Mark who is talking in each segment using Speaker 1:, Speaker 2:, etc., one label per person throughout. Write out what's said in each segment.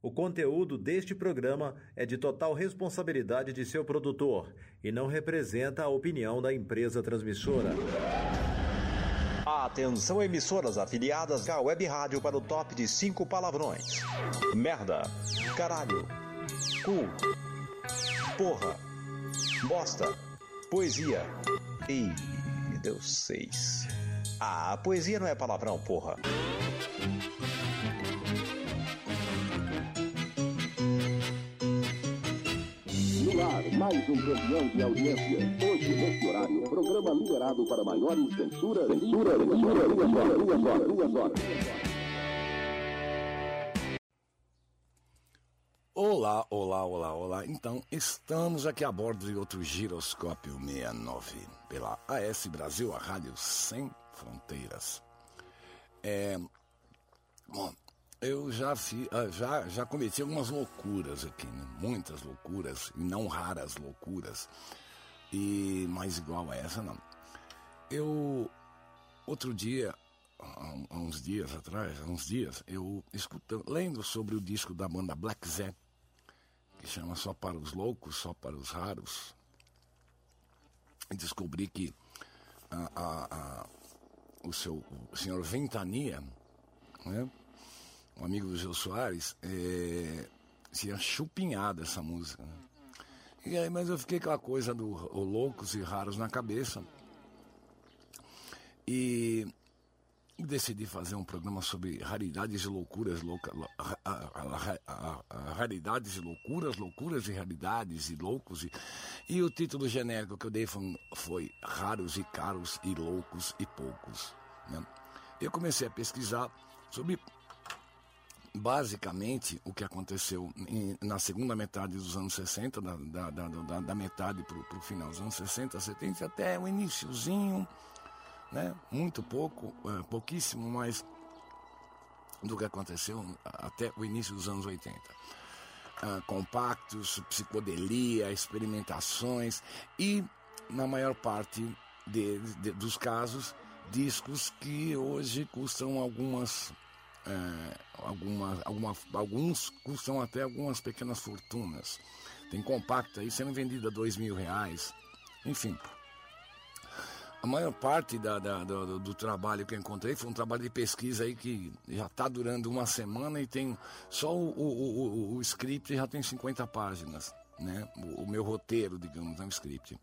Speaker 1: O conteúdo deste programa é de total responsabilidade de seu produtor e não representa a opinião da empresa transmissora.
Speaker 2: Atenção emissoras afiliadas à Web Rádio para o top de cinco palavrões. Merda, caralho, cu, porra, bosta, poesia e... deu seis. Ah, poesia não é palavrão, porra.
Speaker 3: Ar, mais um campeão de audiência. Hoje, neste horário, programa liberado para maiores censura, censura, censura, duas horas, duas horas, duas horas.
Speaker 4: Olá, olá, olá, olá. Então, estamos aqui a bordo de outro Giroscópio 69 pela AS Brasil, a rádio sem fronteiras. É, bom, eu já, fi, ah, já, já cometi algumas loucuras aqui, né? muitas loucuras, e não raras loucuras, e mais igual a essa não. Eu, outro dia, há uns dias atrás, há uns dias, eu escutando, lendo sobre o disco da banda Black Zé, que chama Só para os Loucos, Só para os Raros, e descobri que a, a, a, o, seu, o senhor Ventania, né? Um amigo do Gil Soares, é, tinha chupinhado essa música. Né? E aí, mas eu fiquei com a coisa do Loucos e Raros na cabeça. E decidi fazer um programa sobre raridades e loucuras, louca, a, a, a, raridades e loucuras, loucuras e raridades e loucos. E, e o título genérico que eu dei foi, foi Raros e Caros e Loucos e Poucos. Né? Eu comecei a pesquisar sobre basicamente o que aconteceu em, na segunda metade dos anos 60, da, da, da, da metade para o final dos anos 60, 70, até o iníciozinho, né? muito pouco, é, pouquíssimo mais do que aconteceu até o início dos anos 80. Ah, compactos, psicodelia, experimentações e, na maior parte de, de, dos casos, discos que hoje custam algumas é, alguma, alguma, alguns custam até algumas pequenas fortunas. Tem compacto aí sendo vendido a dois mil reais. Enfim, a maior parte da, da, do, do, trabalho que eu encontrei foi um trabalho de pesquisa aí que já está durando uma semana e tem só o, o, o, o, script já tem 50 páginas, né? O, meu roteiro, digamos, é um script.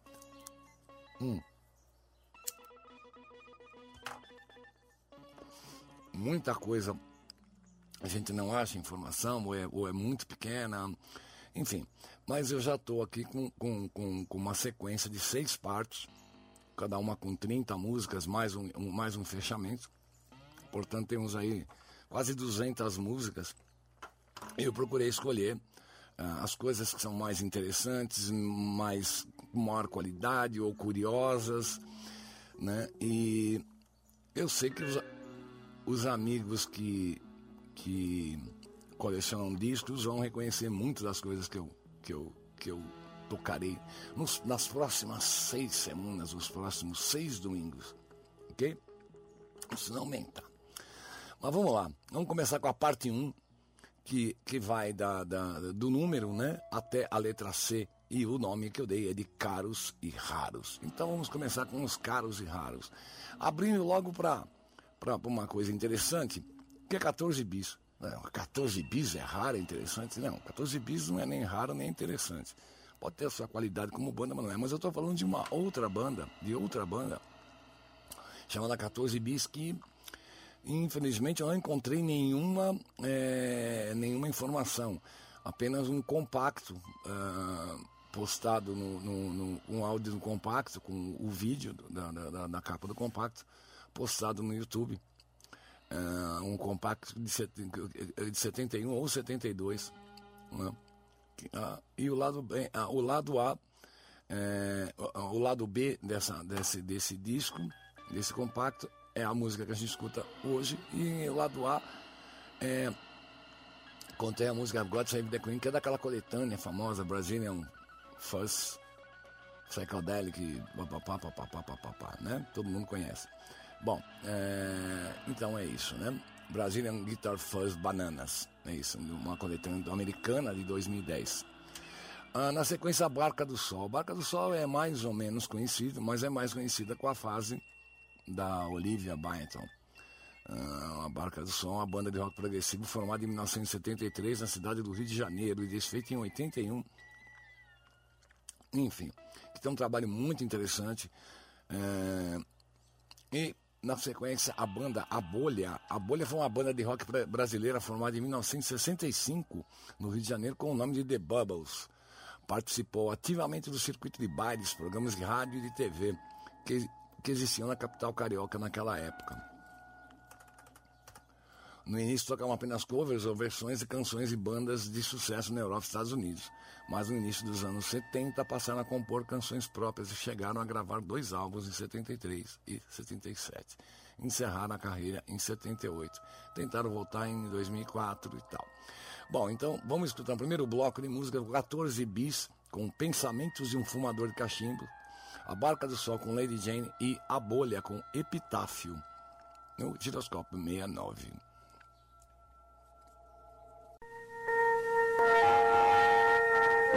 Speaker 4: Hum. Muita coisa a gente não acha informação, ou é, ou é muito pequena, enfim. Mas eu já estou aqui com, com, com, com, uma sequência de seis partes, cada uma com 30 músicas, mais um, um, mais um fechamento. Portanto, temos aí quase 200 músicas. Eu procurei escolher uh, as coisas que são mais interessantes, mais maior qualidade ou curiosas, né? E eu sei que os, os amigos que que colecionam discos vão reconhecer muitas das coisas que eu, que eu, que eu tocarei nos, nas próximas seis semanas, nos próximos seis domingos. Ok? Isso não aumenta. Mas vamos lá, vamos começar com a parte 1, que, que vai da, da, do número né, até a letra C. E o nome que eu dei é de caros e raros. Então vamos começar com os caros e raros. Abrindo logo para uma coisa interessante que é 14 bis. Não, 14 bis é raro, é interessante? Não, 14 bis não é nem raro nem interessante. Pode ter a sua qualidade como banda, mas não é. Mas eu estou falando de uma outra banda, de outra banda, chamada 14 bis, que infelizmente eu não encontrei nenhuma, é, nenhuma informação. Apenas um compacto uh, postado no, no, no, um áudio do compacto, com o vídeo da, da, da capa do compacto, postado no YouTube uh, um compacto de, set, de 71 ou 72. Né? Uh, e o lado, B, uh, o lado A, é, o, lado B dessa, desse, desse disco, desse compacto, é a música que a gente escuta hoje. E o lado A é, contém a música God Save the Queen, que é daquela coletânea famosa, Brazilian Fuzz, Psychedelic, papapá, papapá, papapá, né? Todo mundo conhece. Bom, é, então é isso, né? Brazilian Guitar Fuzz Bananas. É isso, uma coletânea americana de 2010. Ah, na sequência, a Barca do Sol. A Barca do Sol é mais ou menos conhecida, mas é mais conhecida com a fase da Olivia Byington. Ah, a Barca do Sol, uma banda de rock progressivo formada em 1973 na cidade do Rio de Janeiro e desfeita em 81. Enfim, que tem um trabalho muito interessante. É, e na sequência, a banda A Bolha. A Bolha foi uma banda de rock brasileira formada em 1965 no Rio de Janeiro com o nome de The Bubbles. Participou ativamente do circuito de bailes, programas de rádio e de TV que, que existiam na capital carioca naquela época. No início tocavam apenas covers ou versões de canções e bandas de sucesso na Europa e Estados Unidos, mas no início dos anos 70 passaram a compor canções próprias e chegaram a gravar dois álbuns em 73 e 77. Encerraram a carreira em 78. Tentaram voltar em 2004 e tal. Bom, então vamos escutar o primeiro bloco de música 14 bis com Pensamentos de um Fumador de Cachimbo, A Barca do Sol com Lady Jane e A Bolha com Epitáfio no giroscópio 69.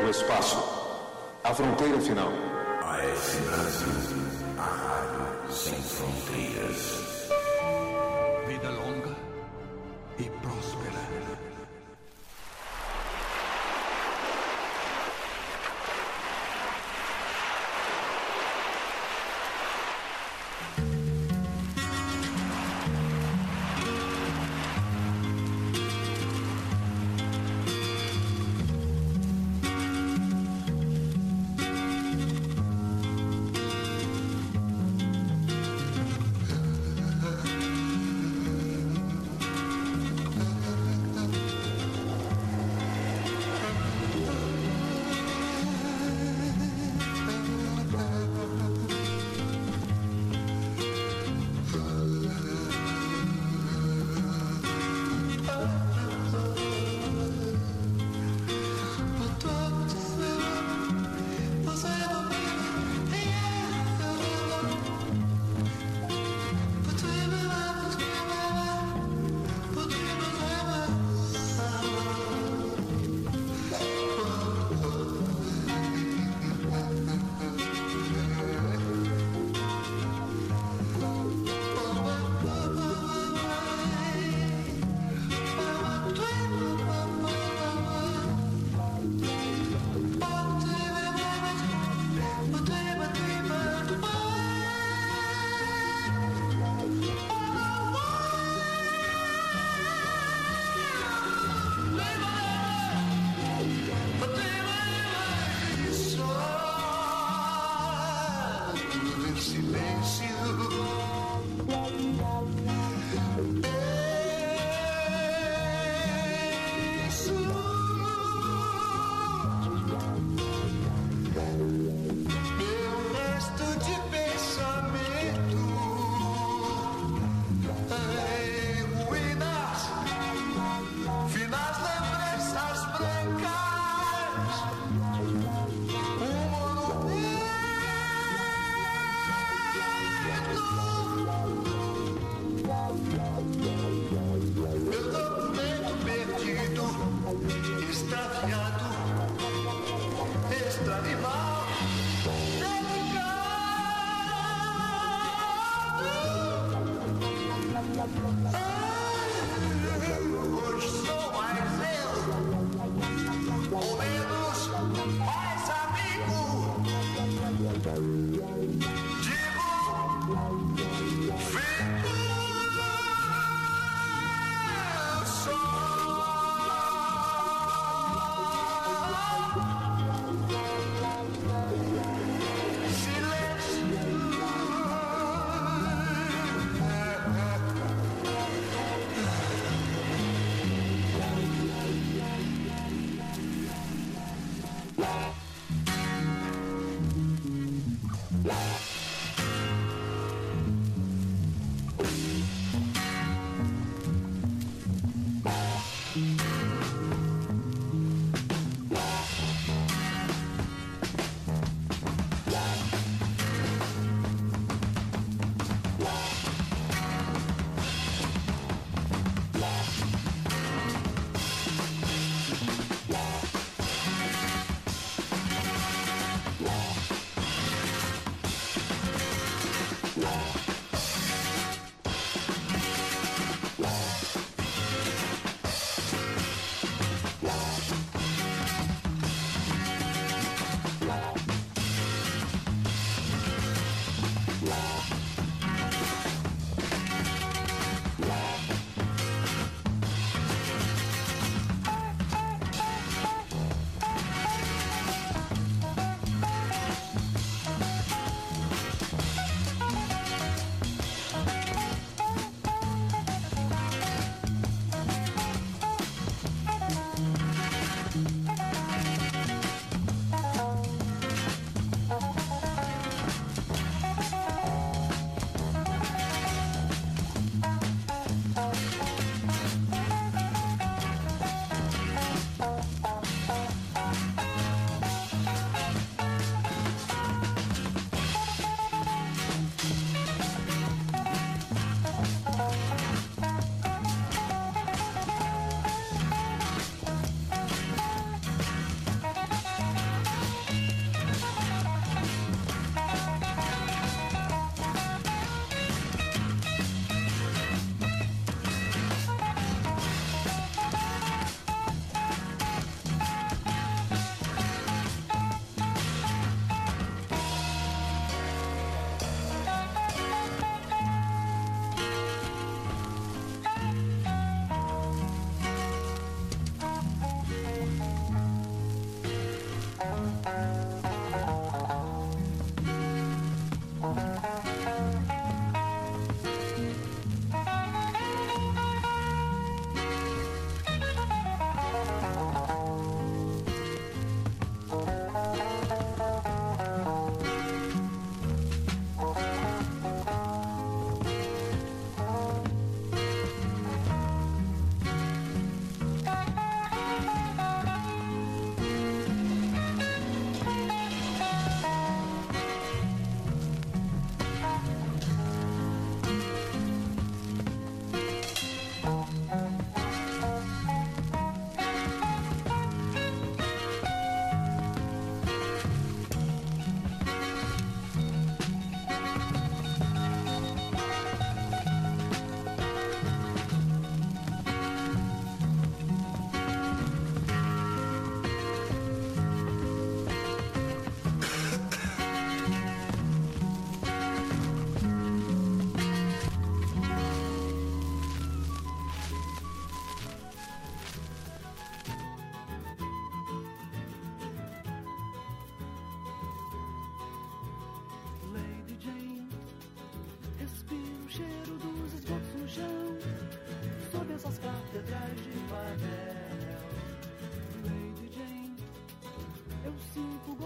Speaker 2: O espaço. A fronteira final.
Speaker 5: AS Brasil. A rádio sem fronteiras.
Speaker 6: Vida longa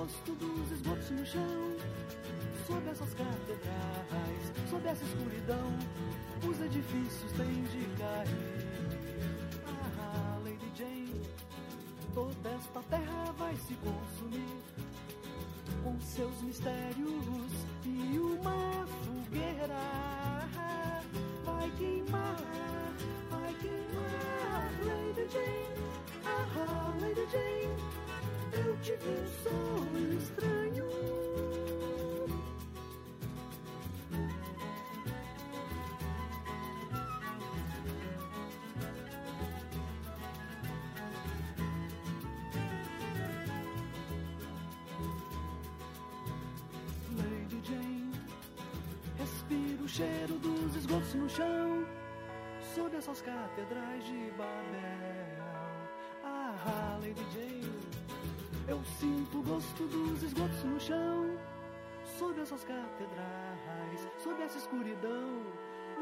Speaker 7: gosto dos esgotos no chão, sob essas catedrais, sob essa escuridão, os edifícios têm de cair. Ah, Lady Jane, toda esta terra vai se consumir com seus mistérios e uma fogueira cheiro dos esgotos no chão, sob essas catedrais de Babel. Ah, Lady Jane, eu sinto o gosto dos esgotos no chão, sob essas catedrais, sob essa escuridão,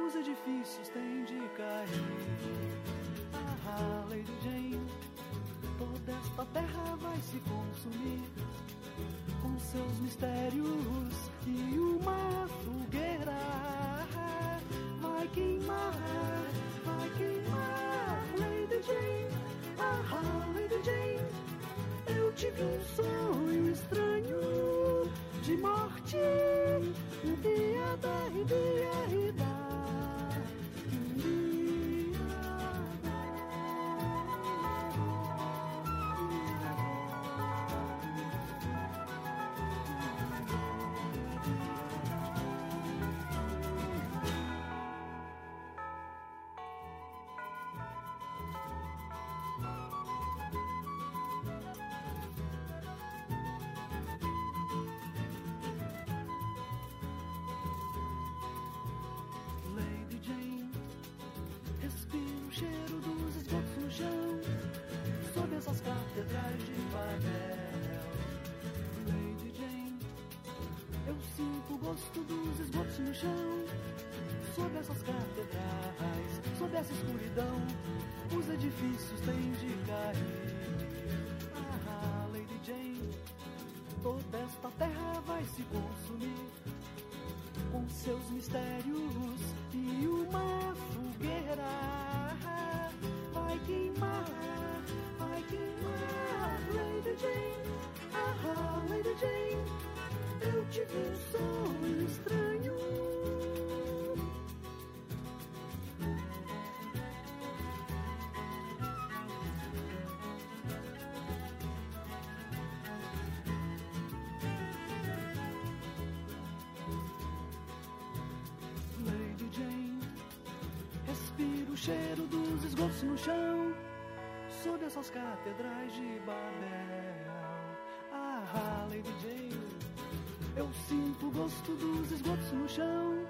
Speaker 7: os edifícios têm de cair. Ah, Lady Jane, toda esta terra vai se consumir com seus mistérios e uma fogueira. Vai queimar, vai queimar, Lady Jane, ah, Lady Jane, eu tive um sonho estranho de morte, dia da dia e esgotos no chão, sob essas catedrais de Babel. Ah, Lady Jane, eu sinto o gosto dos esgotos no chão,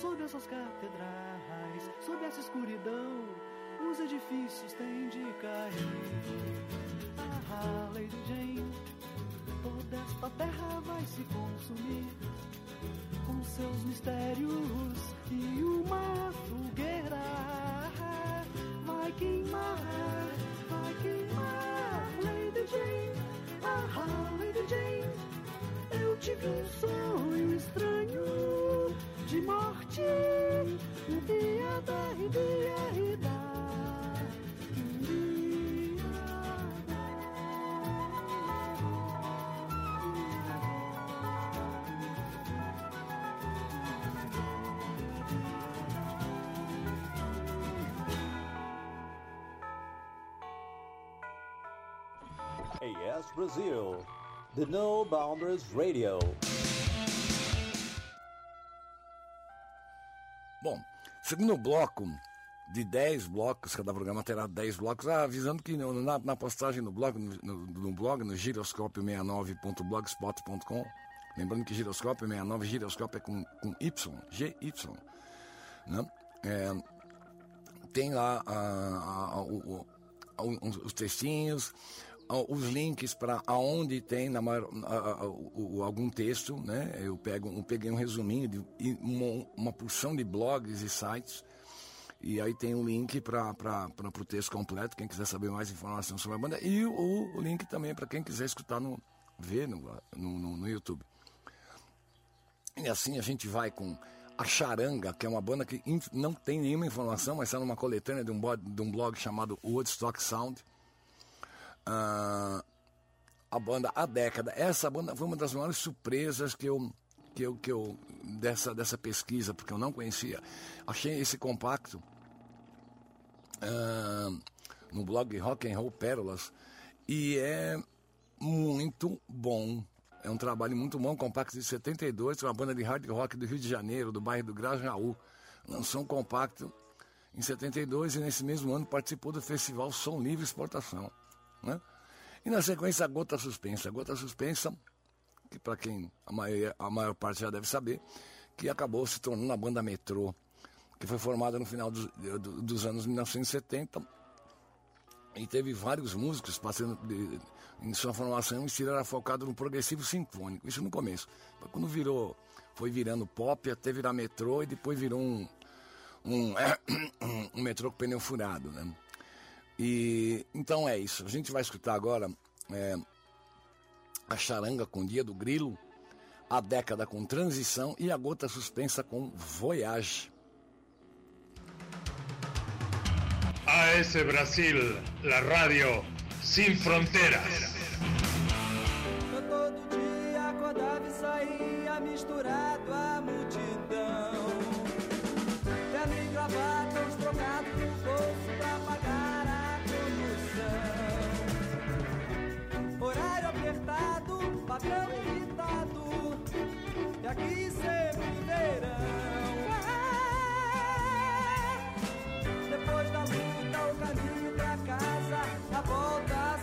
Speaker 7: sob essas catedrais, sob essa escuridão, os edifícios têm de cair. Ah, Lady Jane, toda esta terra vai se consumir com seus mistérios e uma fogueira vai queimar, vai queimar, Lady Jane, ah, Lady Jane, eu tive um sonho estranho de morte, dia da dia e da
Speaker 1: AS Brazil, the No Boundaries Radio.
Speaker 4: Bom, segundo bloco de 10 blocos, cada programa terá 10 blocos, ah, avisando que na, na postagem no blog, no, no- blog, no giroscópio69.blogspot.com, lembrando que giroscópio 69, giroscópio é com, com Y, G-Y, né? É, tem lá ah, ah, o- o- os textinhos, os links para aonde tem na maior, a- a- o- o- algum texto, né? Eu pego, eu peguei um resuminho de uma, uma porção de blogs e sites e aí tem um link para o texto completo, quem quiser saber mais informação sobre a banda e o, o link também para quem quiser escutar no ver no, no, no- YouTube. E assim a gente vai com a Charanga, que é uma banda que não tem nenhuma informação, mas está numa coletânea de um, bo- de um blog chamado Woodstock Sound. A banda A Década. Essa banda foi uma das maiores surpresas que eu, que eu, que eu dessa, dessa pesquisa, porque eu não conhecia. Achei esse compacto ah, no blog Rock and Roll Pérolas e é muito bom. É um trabalho muito bom, compacto de 72, uma banda de hard rock do Rio de Janeiro, do bairro do Grajaú. Lançou um compacto em 72 e nesse mesmo ano participou do festival Som Livre Exportação. Né? E na sequência, a Gota Suspensa. A Gota Suspensa, que para quem a maior, a maior parte já deve saber, que acabou se tornando a banda Metrô, que foi formada no final dos, do- dos anos 1970 e teve vários músicos passando de- em sua formação o estilo era focado no progressivo sinfônico, isso no começo. Quando virou, foi virando pop, até virar metrô e depois virou um, um, um metrô com pneu furado, né? E então é isso. A gente vai escutar agora é, a charanga com Dia do Grilo, a década com Transição e a gota suspensa com Voyage.
Speaker 8: AS Brasil, la radio sin fronteras.
Speaker 9: Eu todo dia acordava e saía misturado à multidão. Patrão irritado, e aqui sempre verão. É. Depois da luta, o caminho pra casa, a volta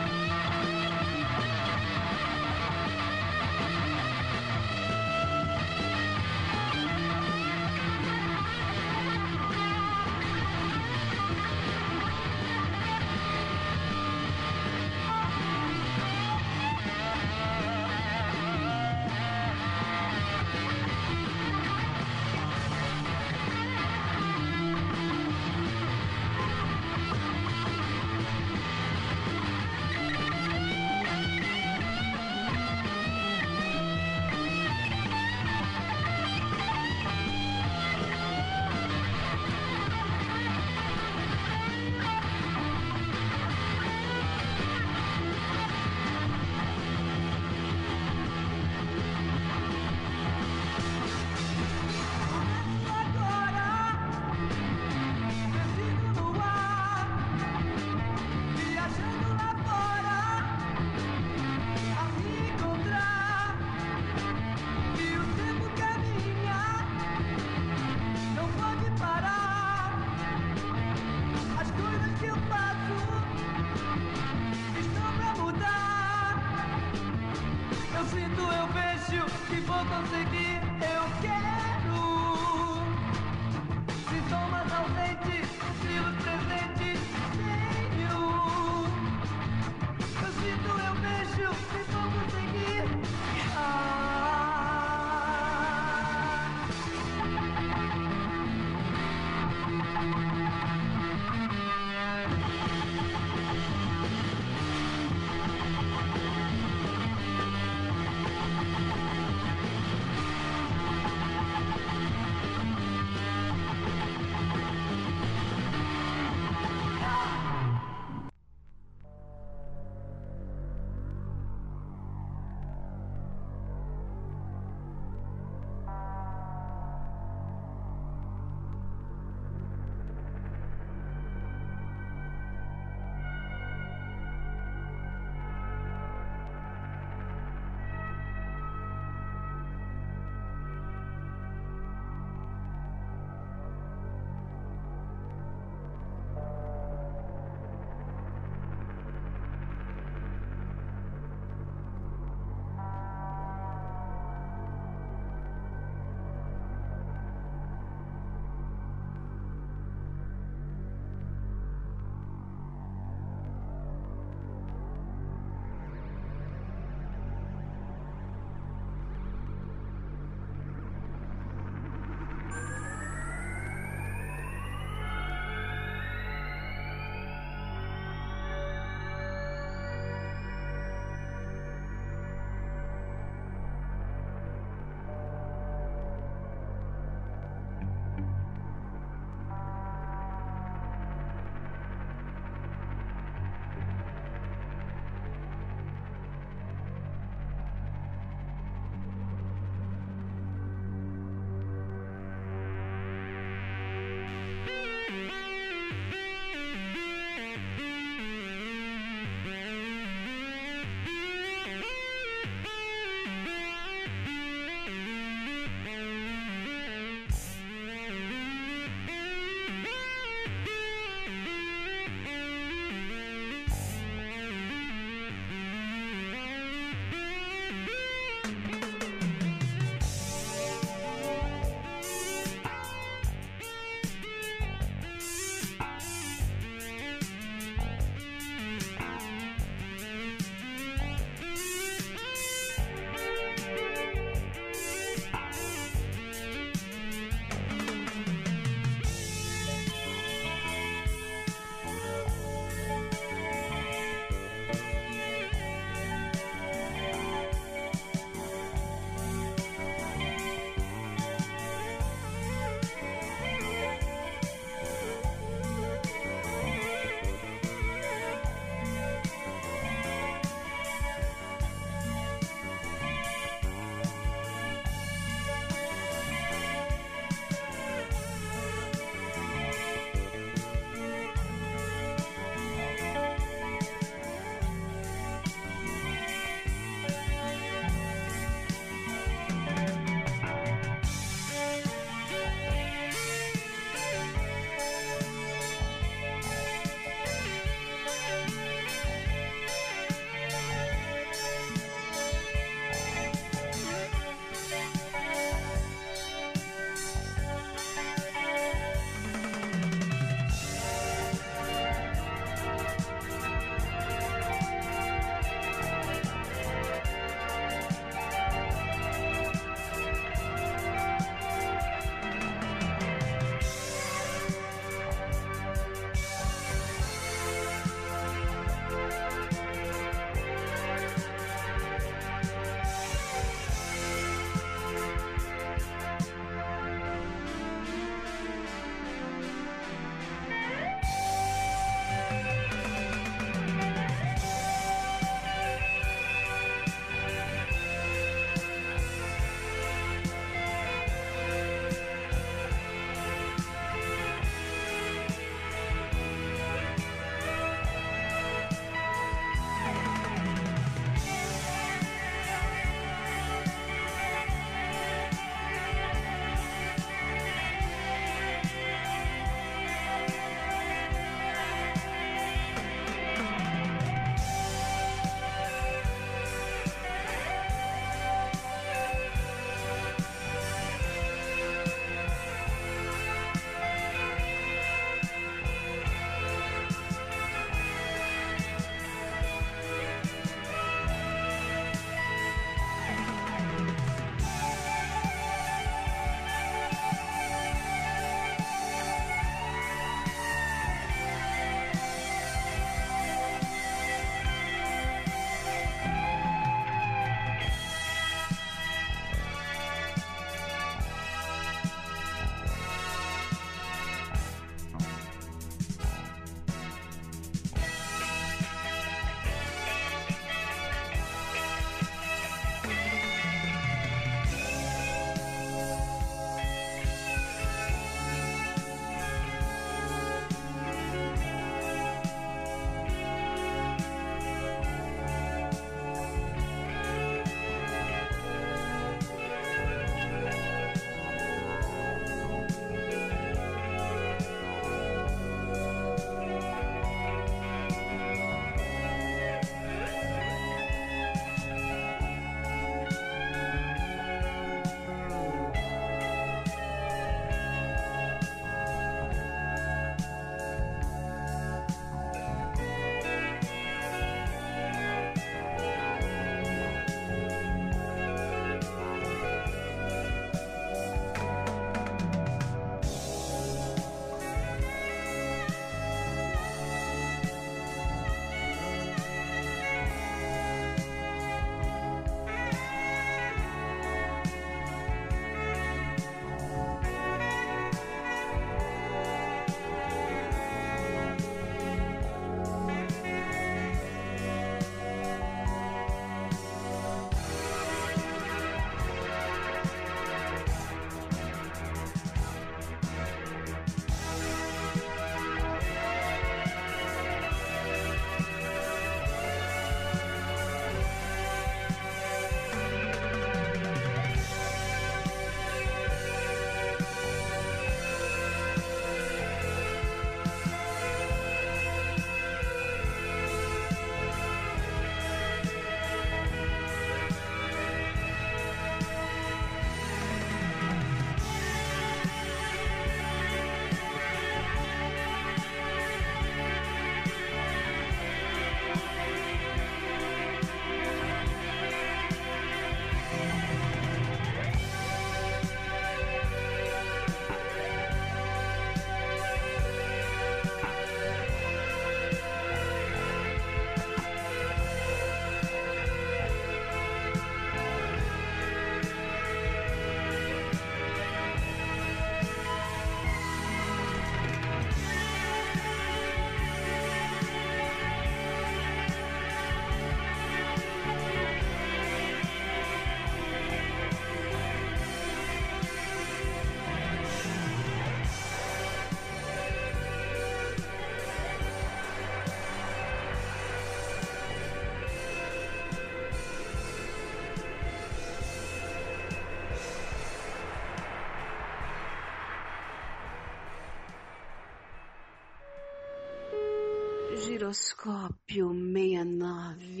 Speaker 10: Giroscópio 69.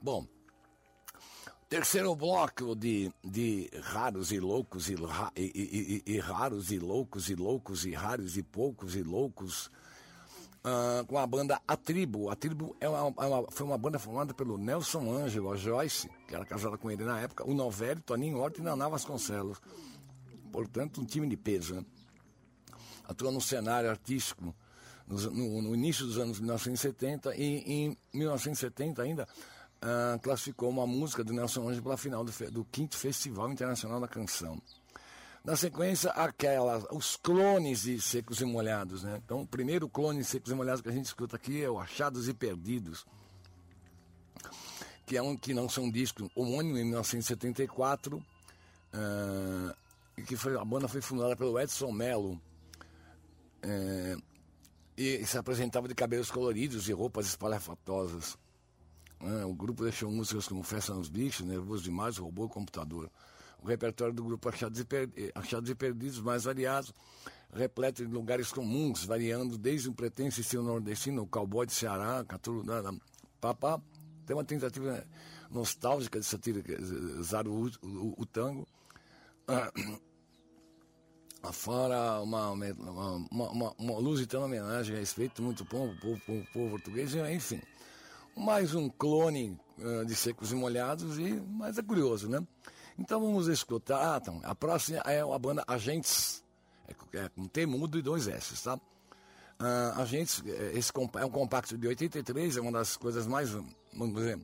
Speaker 4: Bom, terceiro bloco de, de raros e loucos e, e, e, e raros e loucos e loucos e raros e poucos e loucos uh, com a banda A Tribo. A Tribo é uma, é uma, foi uma banda formada pelo Nelson Ângelo, a Joyce, que era casada com ele na época, o Novelli, Toninho Horta e Naná Vasconcelos. Portanto, um time de peso, né? Atua no cenário artístico no, no, início dos anos 1970 e em 1970 ainda uh, classificou uma música do Nelson Ângelo para a final do, do quinto Festival Internacional da Canção. Na sequência, aquela, os clones de Secos e Molhados, né? Então, o primeiro clone de Secos e Molhados que a gente escuta aqui é o Achados e Perdidos, que é um que não são um disco homônimo em 1974, uh, e que foi, a banda foi fundada pelo Edson Mello, uh, e se apresentava de cabelos coloridos e roupas espalhafatosas. Uh, o grupo deixou músicas como Festa nos Bichos, Nervoso Demais, Robô e Computador o repertório do grupo Achados e, per... Achados e Perdidos mais variado, repleto de lugares comuns, variando desde um pretenso estilo nordestino, o cowboy de Ceará, Caturo, papá, tem uma tentativa nostálgica de satirizar o, o, o tango. Ah, fora uma, uma, uma, uma lusitana homenagem a respeito muito povo, povo, povo, povo português, enfim. Mais um clone uh, de secos e molhados, e, mas é curioso, né? Então vamos escutar. Ah, então, a próxima é a banda Agentes, é, é com T mudo e dois S, tá? Uh, Agentes, é, esse é um compacto de 83, é uma das coisas mais, vamos dizer,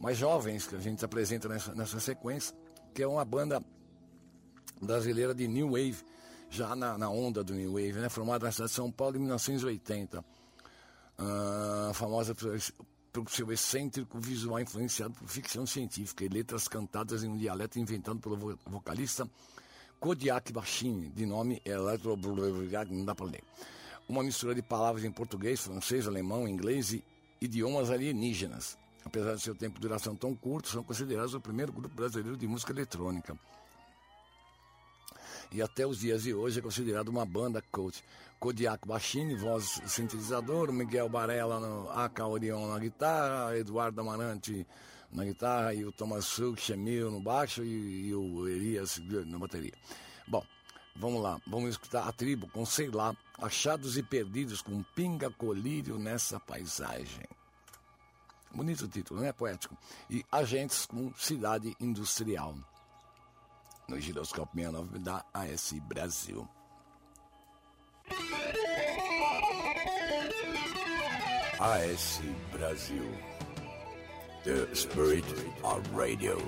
Speaker 4: mais jovens que a gente apresenta nessa, nessa sequência, que é uma banda brasileira de New Wave, já na, na onda do New Wave, né? Formada na cidade de São Paulo em 1980. Uh, famosa pelo seu excêntrico visual influenciado por ficção científica e letras cantadas em um dialeto inventado pelo vocalista Kodiak Bachini, de nome Electro... não dá para ler. Uma mistura de palavras em português, francês, alemão, inglês e idiomas alienígenas. Apesar de seu tempo de duração tão curto, são considerados o primeiro grupo brasileiro de música eletrônica e até os dias de hoje é considerado uma banda coach. Kodiak Bachini, voz sintetizador, Miguel Barella no acordeon na guitarra, Eduardo Amarante na guitarra e o Thomas Suk Chemil no baixo e, e, o Elias na bateria. Bom, vamos lá, vamos escutar a tribo com sei lá, achados e perdidos com pinga colírio nessa paisagem. Bonito título, né? Poético. E agentes com cidade industrial no Giroscópio 69 da AS Brasil. AS Brasil. The Spirit of Radio.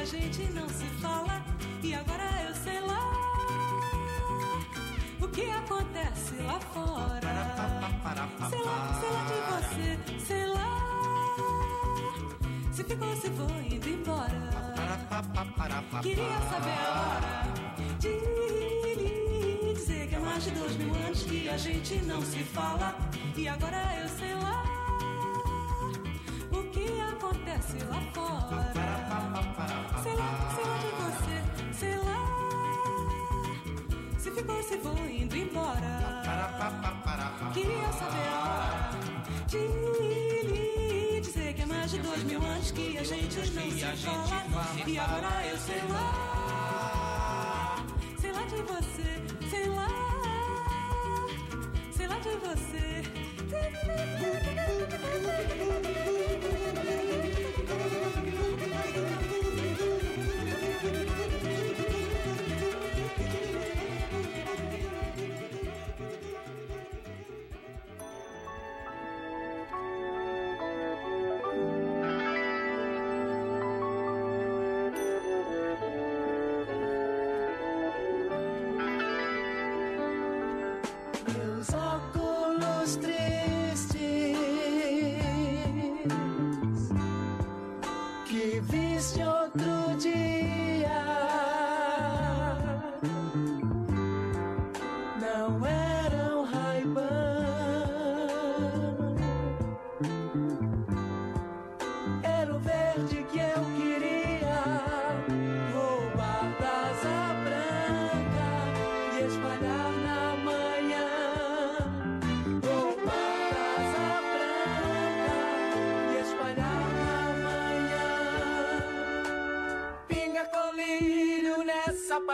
Speaker 11: a gente não se fala e agora eu sei lá o que acontece lá fora. Sei lá, sei lá de você, sei lá se ficou, se foi, indo embora. Queria saber agora de dizer que há mais de dois mil anos que a gente não se fala e agora eu sei lá que acontece lá fora. Sei lá, sei lá de você, sei lá. Se ficou, se vou indo embora. Queria saber a hora de lhe dizer que é mais de dois mil anos que a gente não se fala. E agora eu sei lá, sei lá de você, sei lá sei lá de você.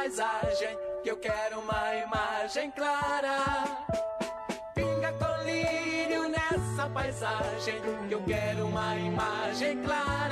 Speaker 11: paisagem, que eu quero uma imagem clara. Pinga colírio nessa paisagem, que eu quero uma imagem clara.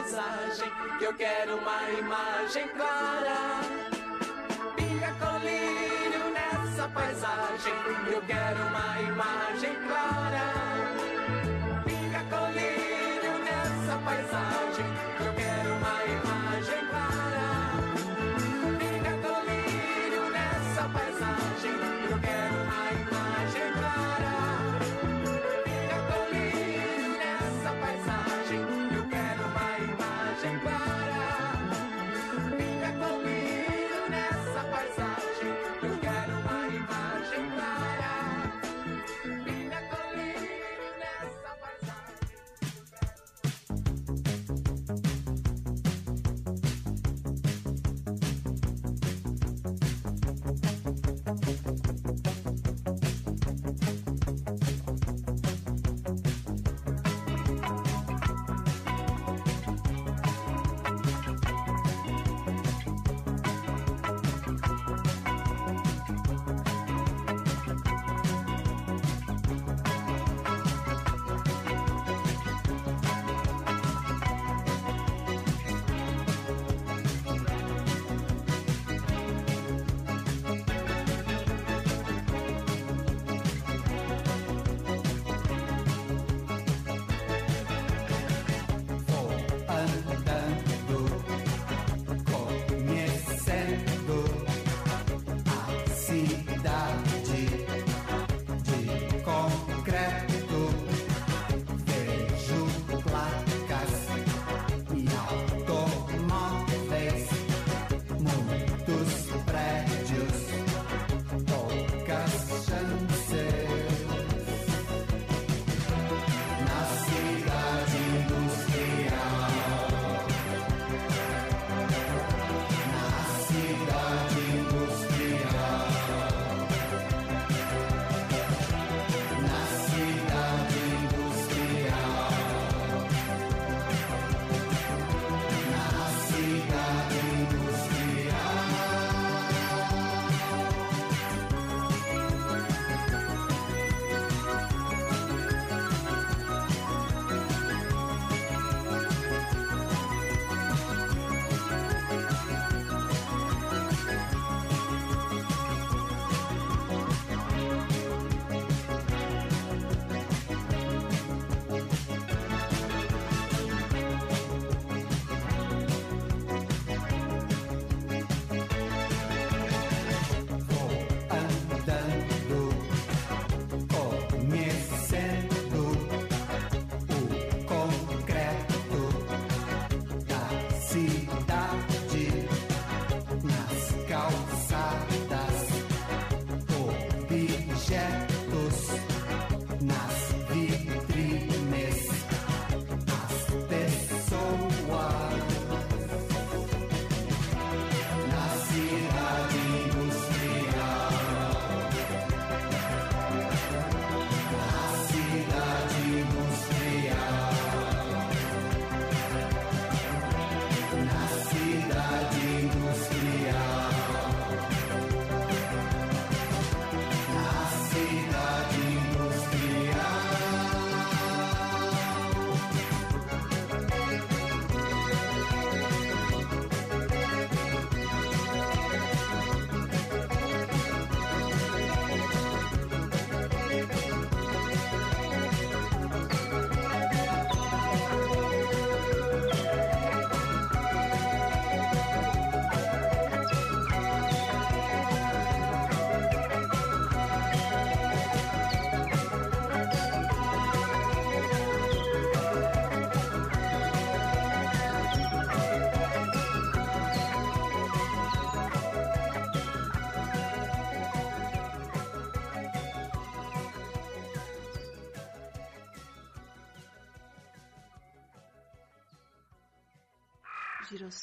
Speaker 11: paisagem, que eu quero uma imagem clara. Pinga colírio nessa paisagem, eu quero uma imagem clara.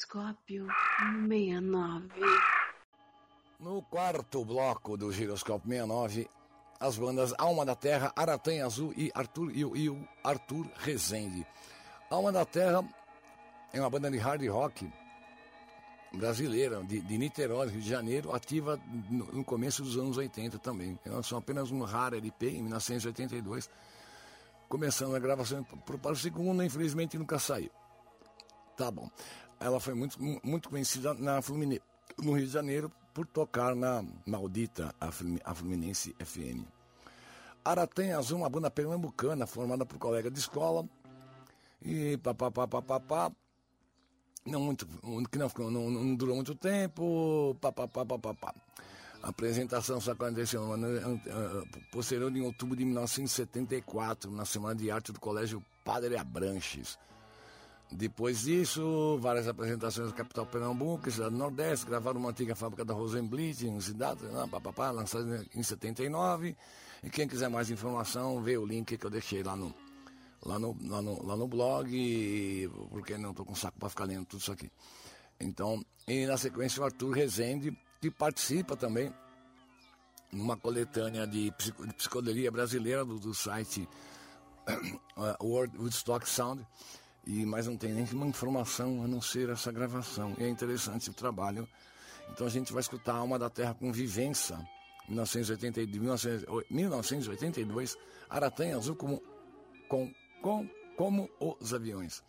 Speaker 10: Giroscópio 69.
Speaker 4: No quarto bloco do Giroscópio 69, as bandas Alma da Terra, Aratanha Azul e Arthur, e, o Arthur Rezende. Alma da Terra é uma banda de hard rock brasileira, de, de Niterói, Rio de Janeiro, ativa no, no, começo dos anos 80 também. Elas são apenas um raro LP em 1982, começando a gravação para o segundo, infelizmente nunca saiu. Tá bom. Ela foi muito, muito conhecida na Fluminense, no Rio de Janeiro por tocar na maldita a Fluminense FM. Aratanha Azul, uma banda pernambucana formada por colega de escola. E papapá, não muito, que não, não, não durou muito tempo, papapá. A apresentação só aconteceu no ano posterior em outubro de 1974, na Semana de Arte do Colégio Padre Abranches. Depois disso, várias apresentações na capital Pernambuco, cidade do Nordeste, gravaram uma antiga fábrica da Rosenblit, em cidade, né, papapá, lançada em 79. E quem quiser mais informação, vê o link que eu deixei lá no, lá no, lá no, lá no blog, porque não estou com saco para ficar lendo tudo isso aqui. Então, e na sequência o Arthur Rezende, que participa também numa coletânea de, psico, de psicodelia brasileira do, do site uh, World Woodstock Sound e mas não tem nenhuma informação a não ser essa gravação. E é interessante o trabalho. Então a gente vai escutar Alma da Terra com Vivência, 1982, 1982 Aratanha Azul como, com, com, como os aviões.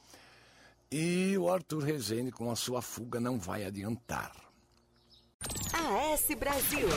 Speaker 4: E o Arthur Rezende com a sua fuga não vai adiantar.
Speaker 12: AS Brasil.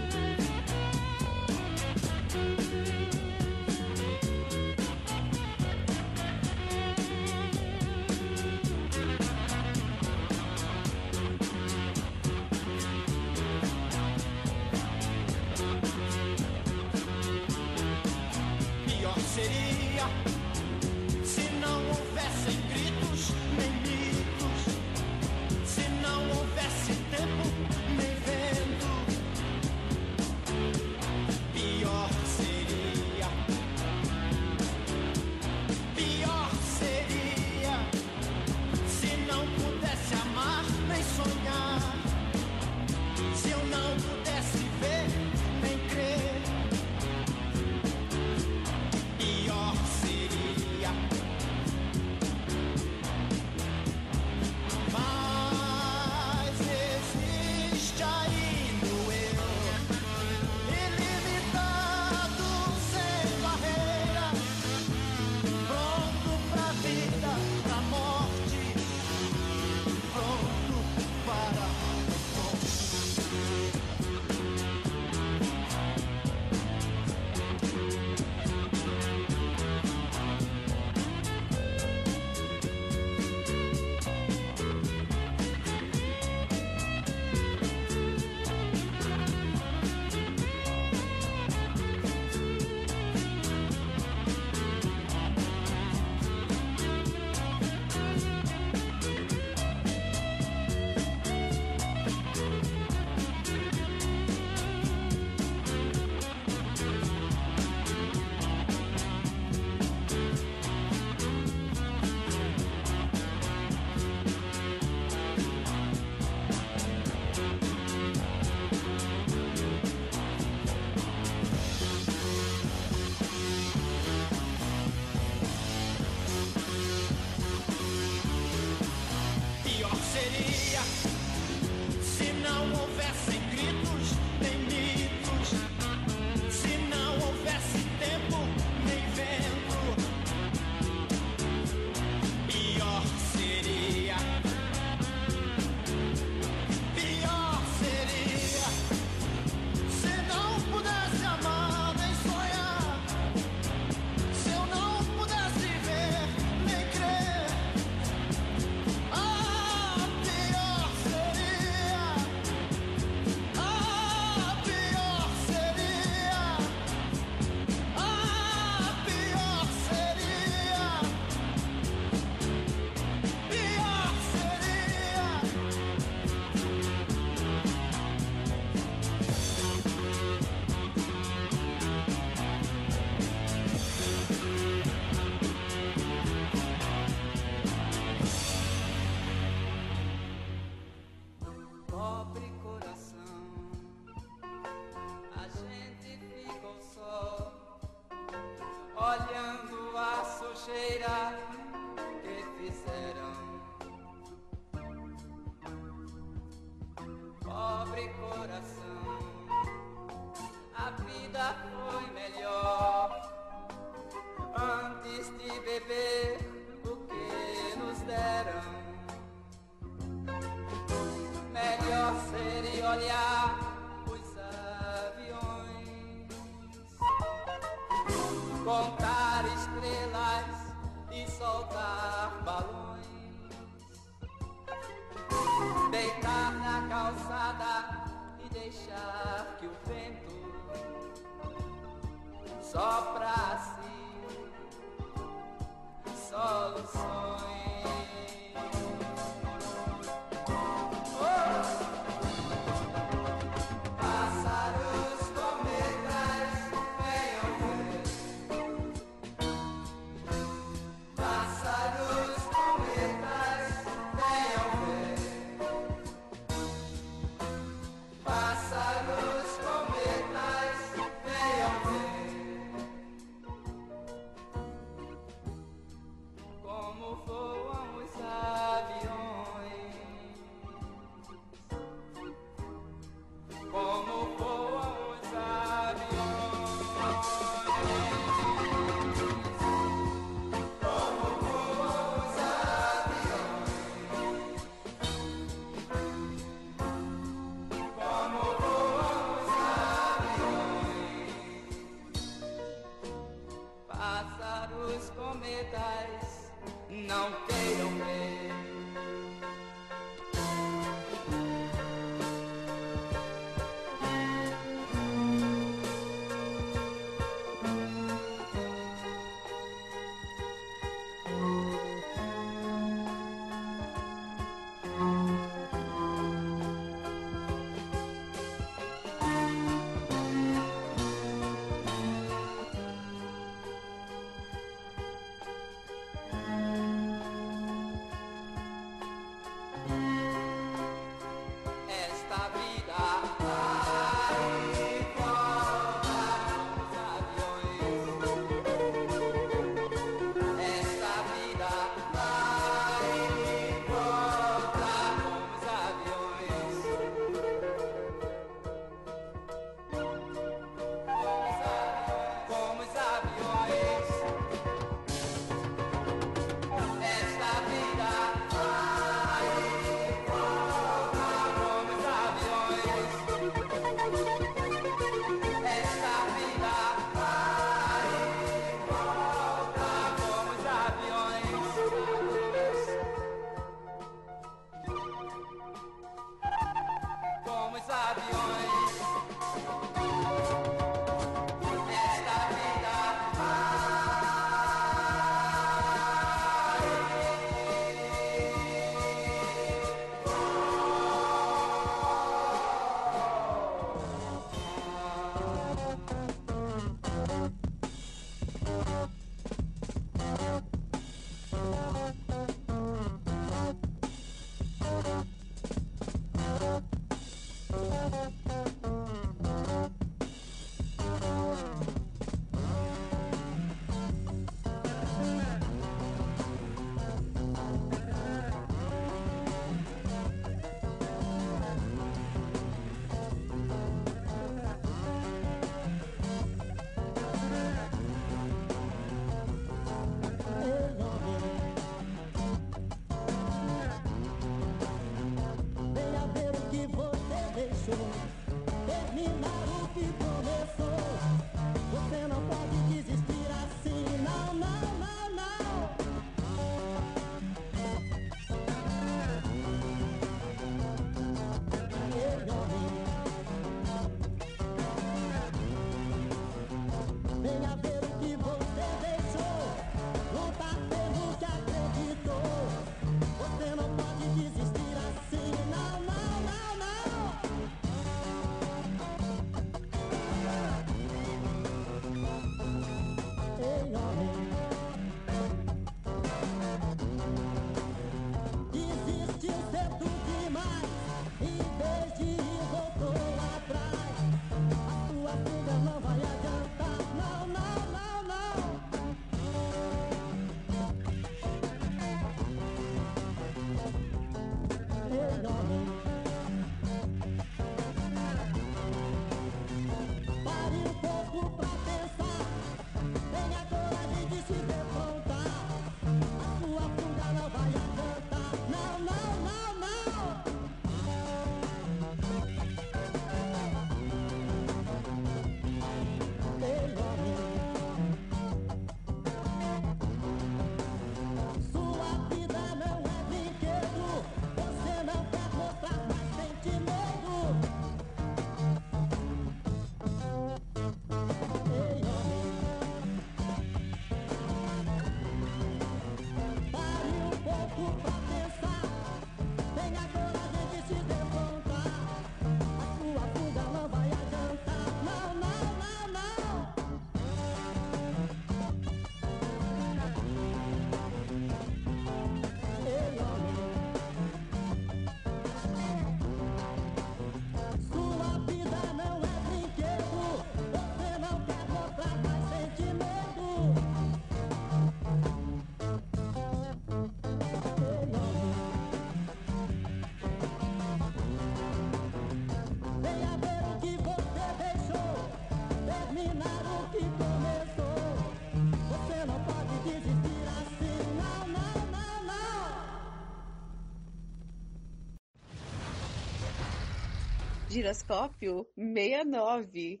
Speaker 10: Giroscópio 69.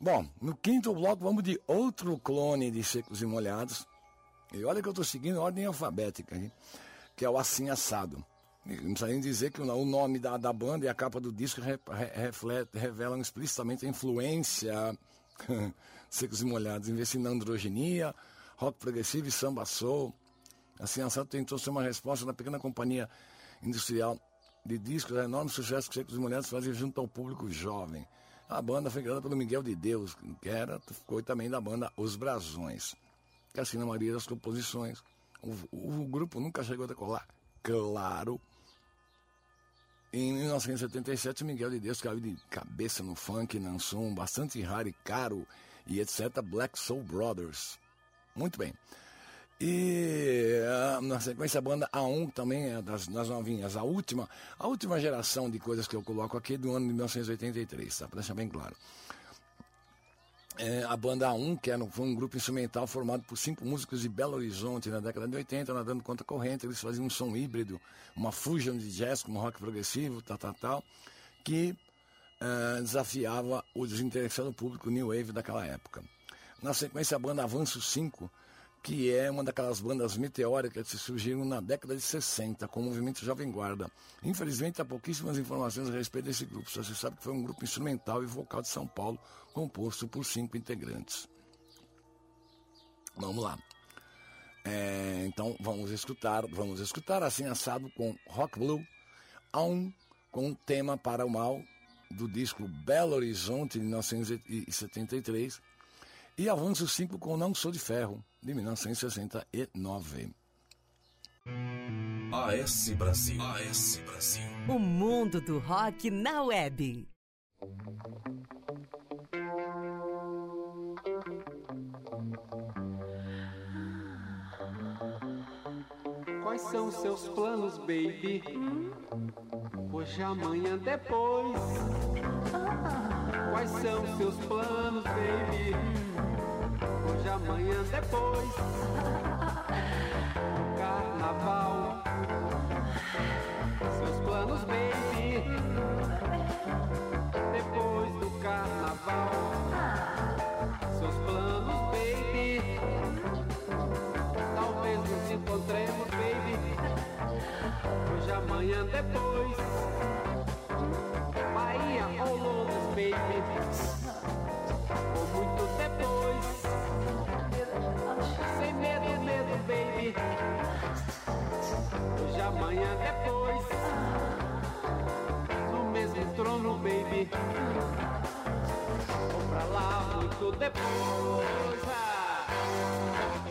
Speaker 4: Bom, no quinto bloco vamos de outro clone de Secos e Molhados. E olha que eu estou seguindo a ordem alfabética, hein? que é o Assim Assado. Não precisa nem dizer que o nome da, da banda e a capa do disco re, re, reflete, revelam explicitamente a influência Secos e Molhados, investindo na androgenia, rock progressivo e samba soul. Assim Assado tentou ser uma resposta da pequena companhia industrial de discos a enorme sucesso que Secos e Molhados fazia junto ao público jovem. A banda foi criada pelo Miguel de Deus, que era, foi também da banda Os Brasões, que assina a maioria das composições. O, o, o grupo nunca chegou a decolar, claro. Em 1977, Miguel de Deus caiu de cabeça no funk, lançou um bastante raro e caro e etc. Black Soul Brothers. Muito bem. E uh, na sequência a banda A1 também é das, das novinhas. A última, a última geração de coisas que eu coloco aqui é do ano de 1983, tá? Para deixar bem claro. É, a banda A1, que era, foi um grupo instrumental formado por cinco músicos de Belo Horizonte na década de 80, nadando contra a corrente, eles faziam um som híbrido, uma fusion de jazz com rock progressivo, tal, tal, tal, que uh, desafiava o desinteressado público New Wave daquela época. Na sequência, a banda Avanço 5, que é uma daquelas bandas meteóricas que surgiram na década de 60 com o movimento Jovem Guarda. Infelizmente, há pouquíssimas informações a respeito desse grupo, só se sabe que foi um grupo instrumental e vocal de São Paulo, composto por cinco integrantes. Vamos lá. É, então vamos escutar, vamos escutar assim assado com Rock Blue, um com tema para o mal do disco Belo Horizonte de 1973 e Avanço 5 com Não Sou de Ferro de 1969.
Speaker 5: AS Brasil. AS Brasil.
Speaker 12: O mundo do rock na web.
Speaker 13: Quais são seus planos, baby? Hoje, amanhã, depois. Quais são seus planos, baby? Hoje, amanhã, depois. Carnaval. Seus planos, baby. Depois do carnaval. Seus planos, baby. Talvez nos encontremos, baby. Hoje, amanhã, depois. Bahia ou Londres, baby. Amanhã, depois. No mesmo trono, baby. Ou pra lá, muito depois. Ah.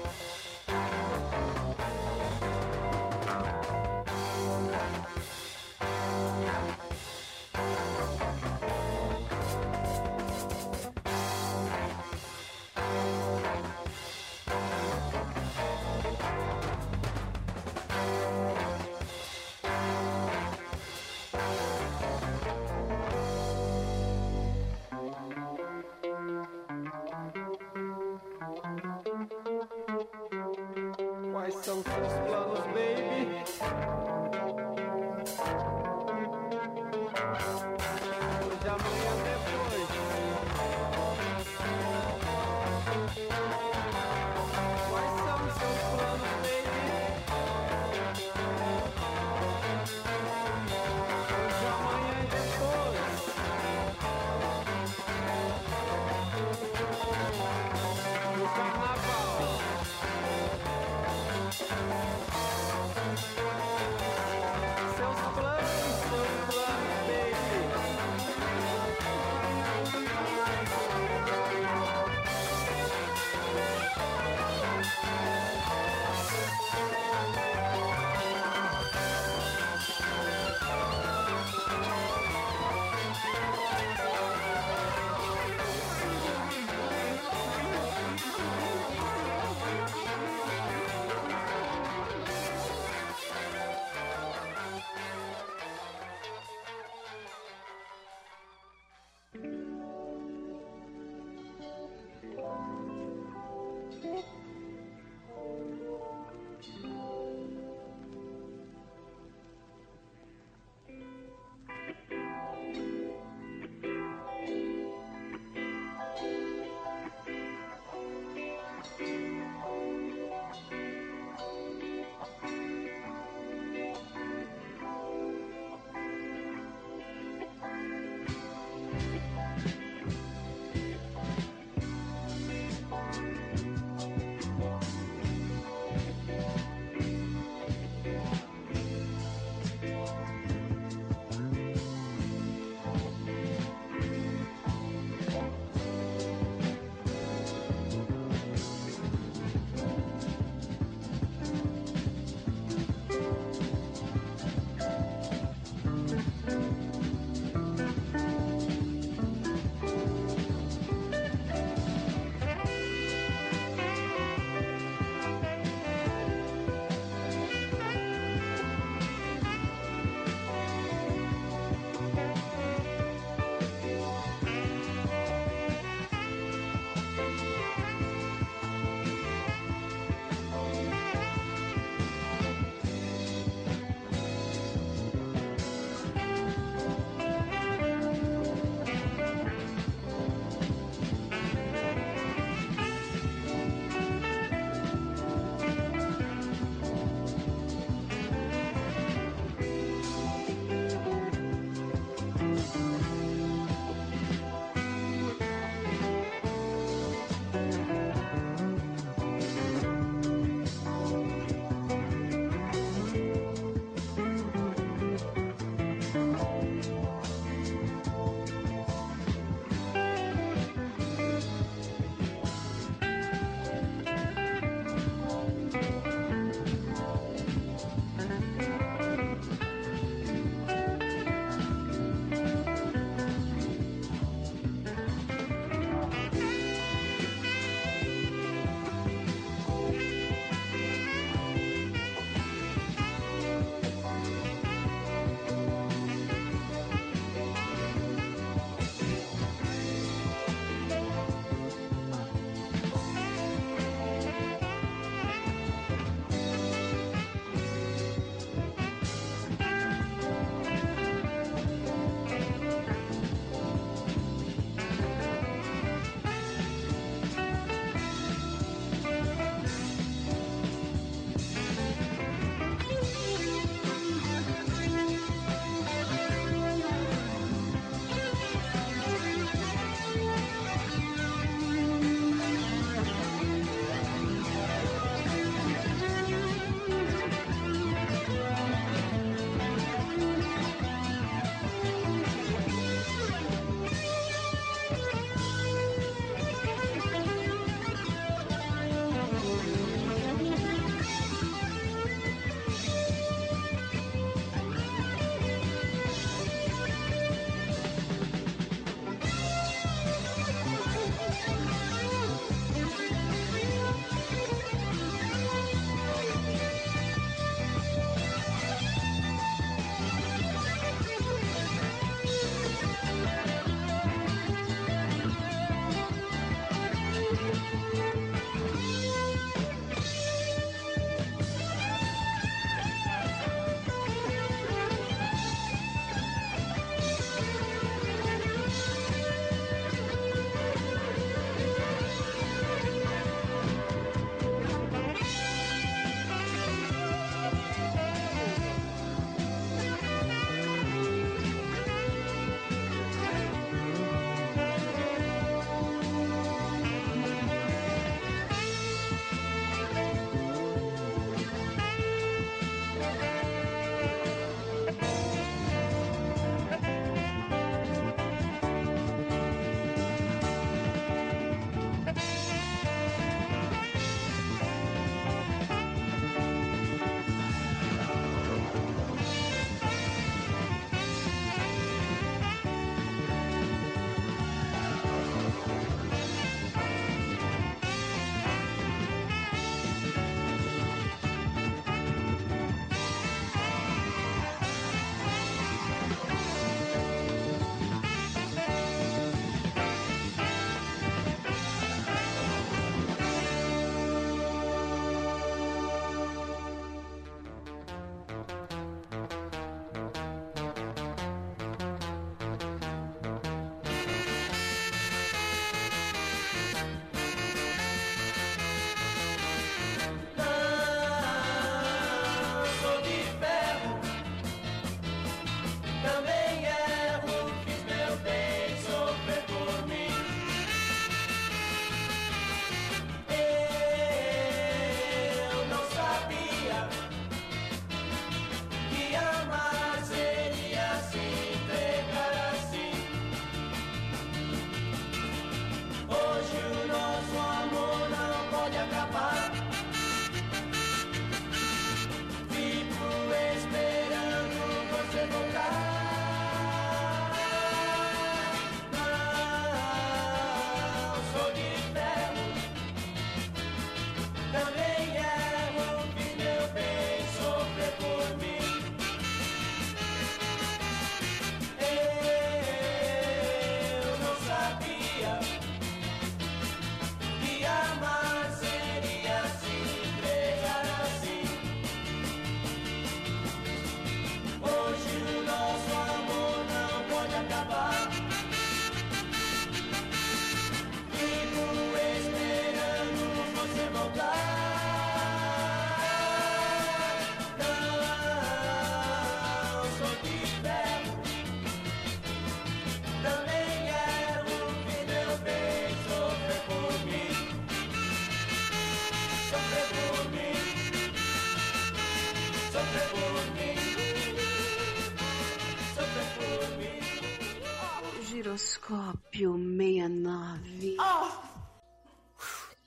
Speaker 10: Giroscópio 69.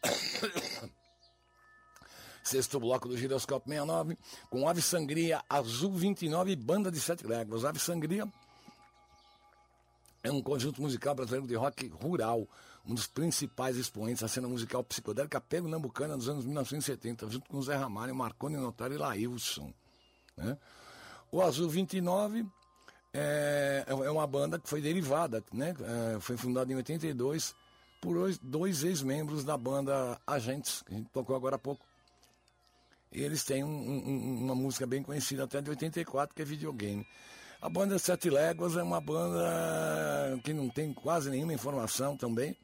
Speaker 4: Sexto bloco do Giroscópio 69, com Ave Sangria, Azul 29 e Banda de Sete Léguas. Ave Sangria é um conjunto musical brasileiro de rock rural, um dos principais expoentes da cena musical psicodélica pernambucana dos anos 1970, junto com Zé Ramalho, Marconi Notário e Laílson. Né? O Azul 29 é, é uma banda que foi derivada, né? É, foi fundada em 82 por dois ex-membros da banda Agentes, que a gente tocou agora há pouco. E eles têm um, um, uma música bem conhecida até de 84, que é videogame. A banda Sete Léguas é uma banda que não tem quase nenhuma informação também,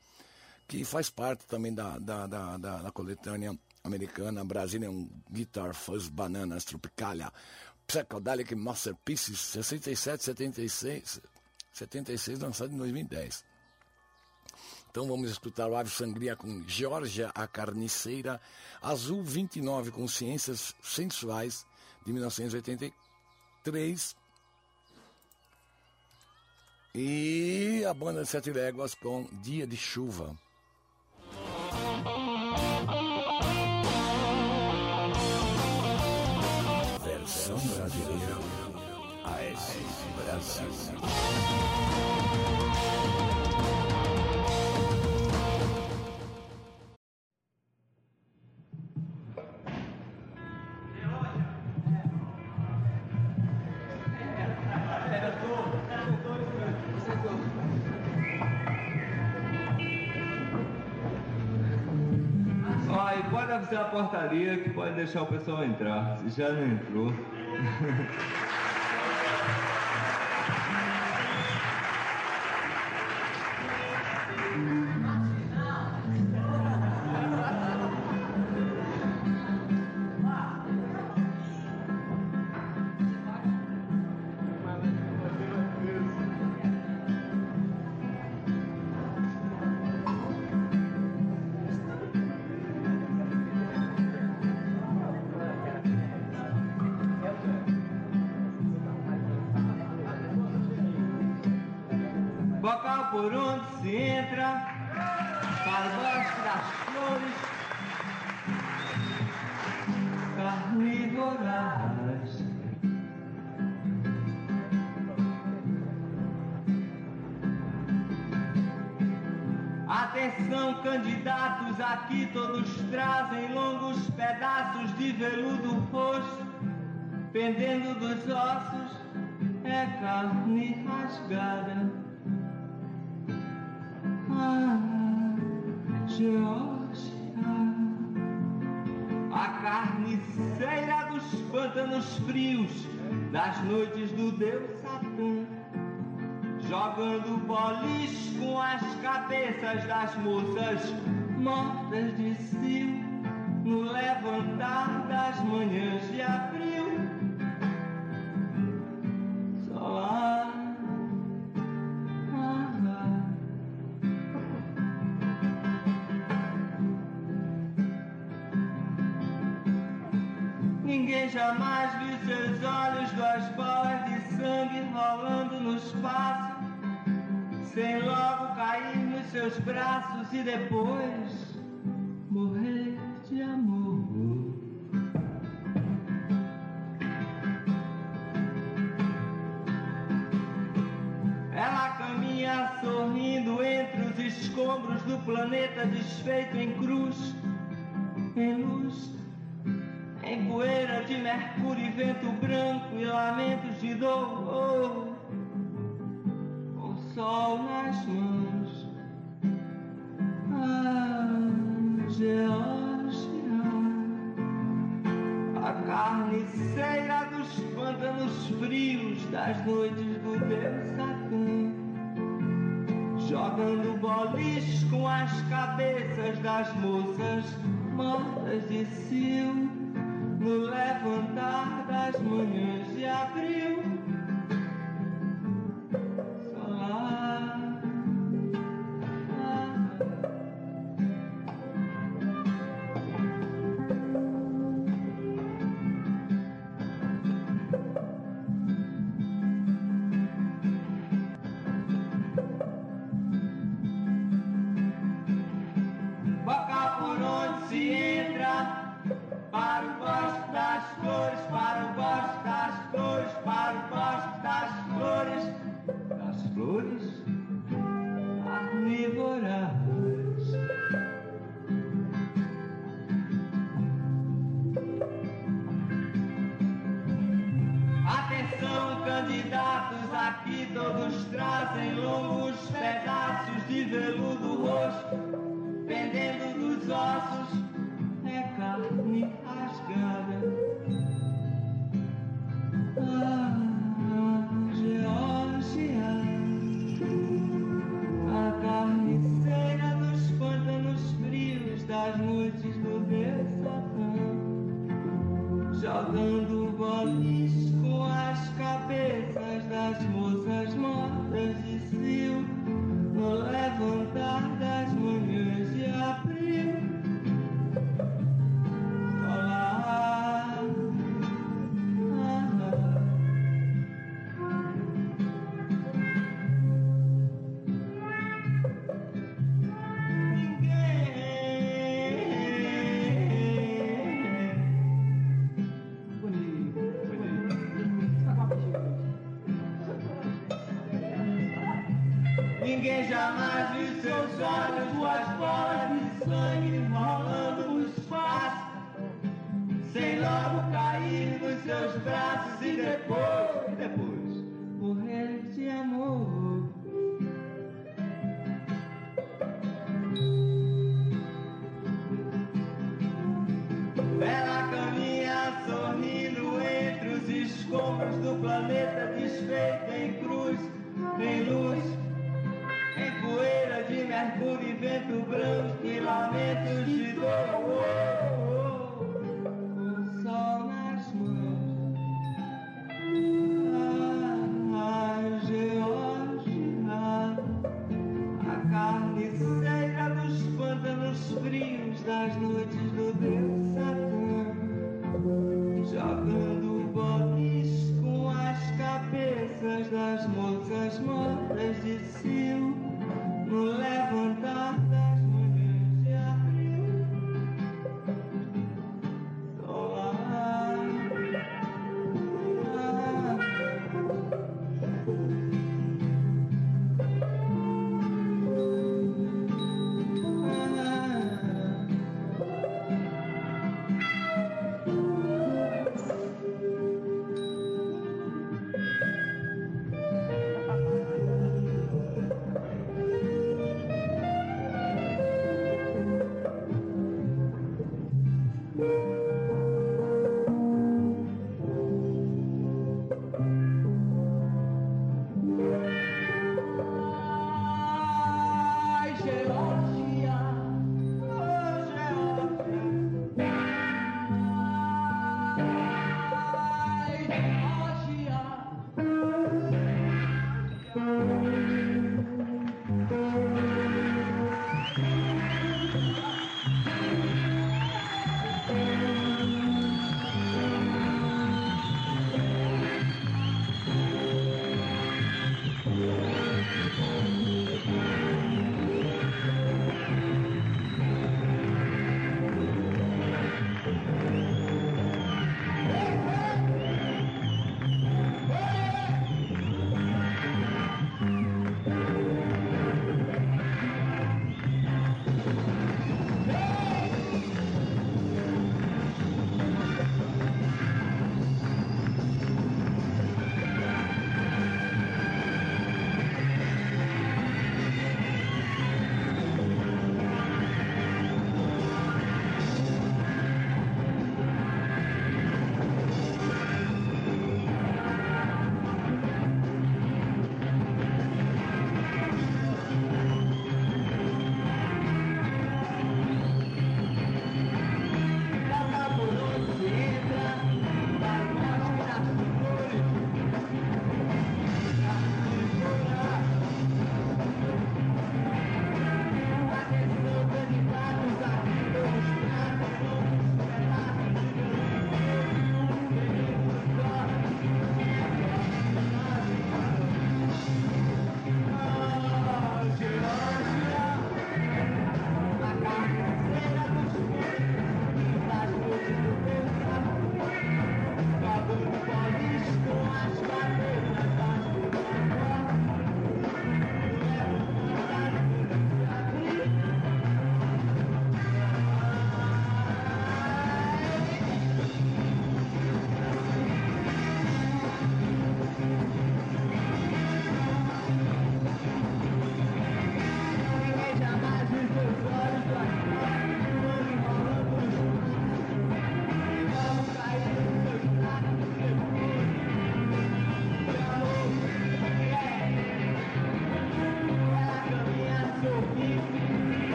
Speaker 4: que faz parte também da, da, da, da, da coletânea americana Brazilian Guitar Fuzz Bananas Tropicalia Psychedelic Masterpieces 67, 76, 76 lançado em 2010. Então vamos escutar o Ave Sangria com Georgia a Carniceira, Azul 29 com Ciências Sensuais de 1983 e a banda Sete Léguas com Dia de Chuva. Versão brasileira AS Brasil.
Speaker 14: Ó, e pode avisar a portaria que pode deixar o pessoal entrar, se já não entrou. Thank you. Pendendo dos ossos, é carne rasgada. Ah, Geórgia, a carniceira dos pântanos frios, das noites do Deus Satã, jogando bolis com as cabeças das moças mortas de cio, no levantar das manhãs de abril. Sem logo cair nos seus braços e depois morrer de amor. Ela caminha sorrindo entre os escombros do planeta desfeito em cruz, em luz em poeira de mercúrio e vento branco e lamentos de dor, com o sol nas mãos. Ah, Geórgia, a carniceira dos pântanos frios das noites do Deus Satã, jogando bolis com as cabeças das moças mortas de cio no levantar das manhãs de abril.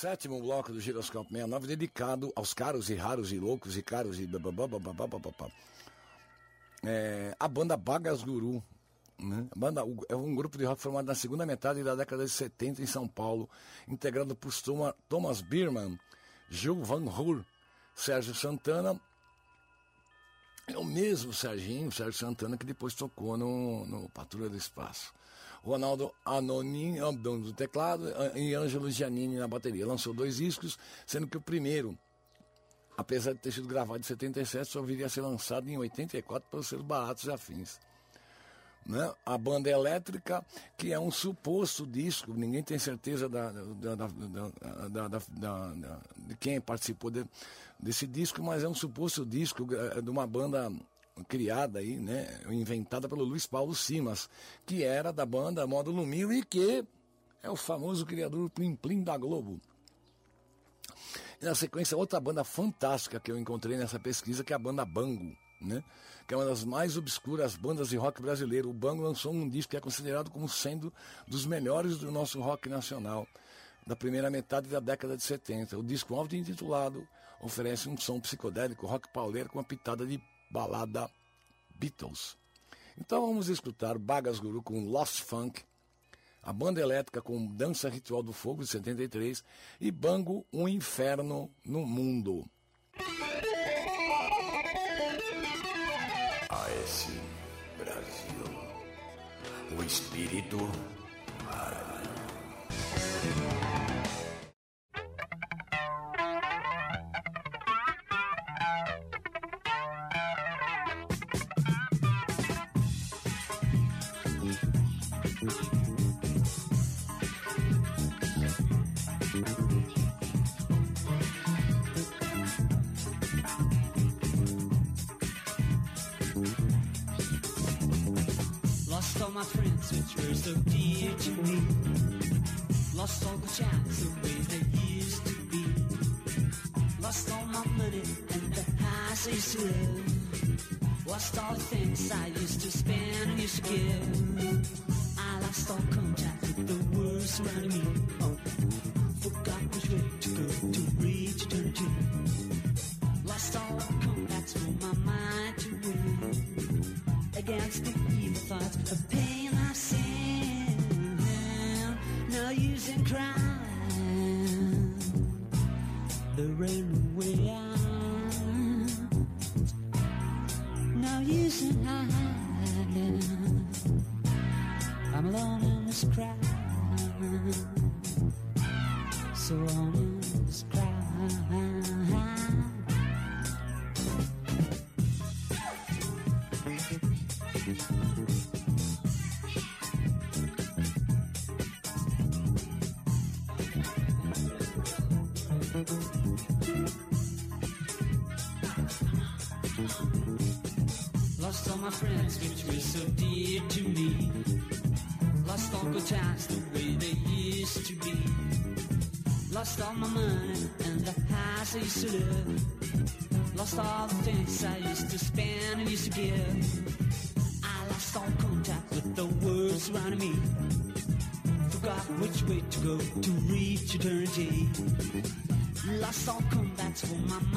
Speaker 4: Sétimo bloco do Giroscópio 69, dedicado aos caros e raros e loucos e caros e bababababababá. É, a banda Bagas Guru. Né? Banda, é um grupo de rock formado na segunda metade da década de 70 em São Paulo, integrado por Thomas Bierman, Gil Van Hoor, Sérgio Santana. É o mesmo Serginho, Sérgio Santana, que depois tocou no, no Patrulha do Espaço. Ronaldo Anonin no teclado e Ângelo Giannini na bateria. Lançou dois discos, sendo que o primeiro, apesar de ter sido gravado em 77, só viria a ser lançado em 84 pelos seus baratos afins. Né? A banda elétrica, que é um suposto disco, ninguém tem certeza da, da, da, de quem participou de, desse disco, mas é um suposto disco é, de uma banda criada aí, né, inventada pelo Luiz Paulo Simas, que era da banda Módulo Mil e que é o famoso criador Plim Plim da Globo. E na sequência, outra banda fantástica que eu encontrei nessa pesquisa, que é a banda Bango, né? que é uma das mais obscuras bandas de rock brasileiro. O Bango lançou um disco que é considerado como sendo dos melhores do nosso rock nacional, da primeira metade da década de 70. O disco auto-intitulado oferece um som psicodélico rock pauleiro com uma pitada de balada Beatles. Então vamos escutar Bagas Guru com Lost Funk, a banda elétrica com Dança Ritual do Fogo de 73 e Bango, Um Inferno no Mundo.
Speaker 5: AS Brasil, o espírito
Speaker 11: meu lost all the chance. all combat's for my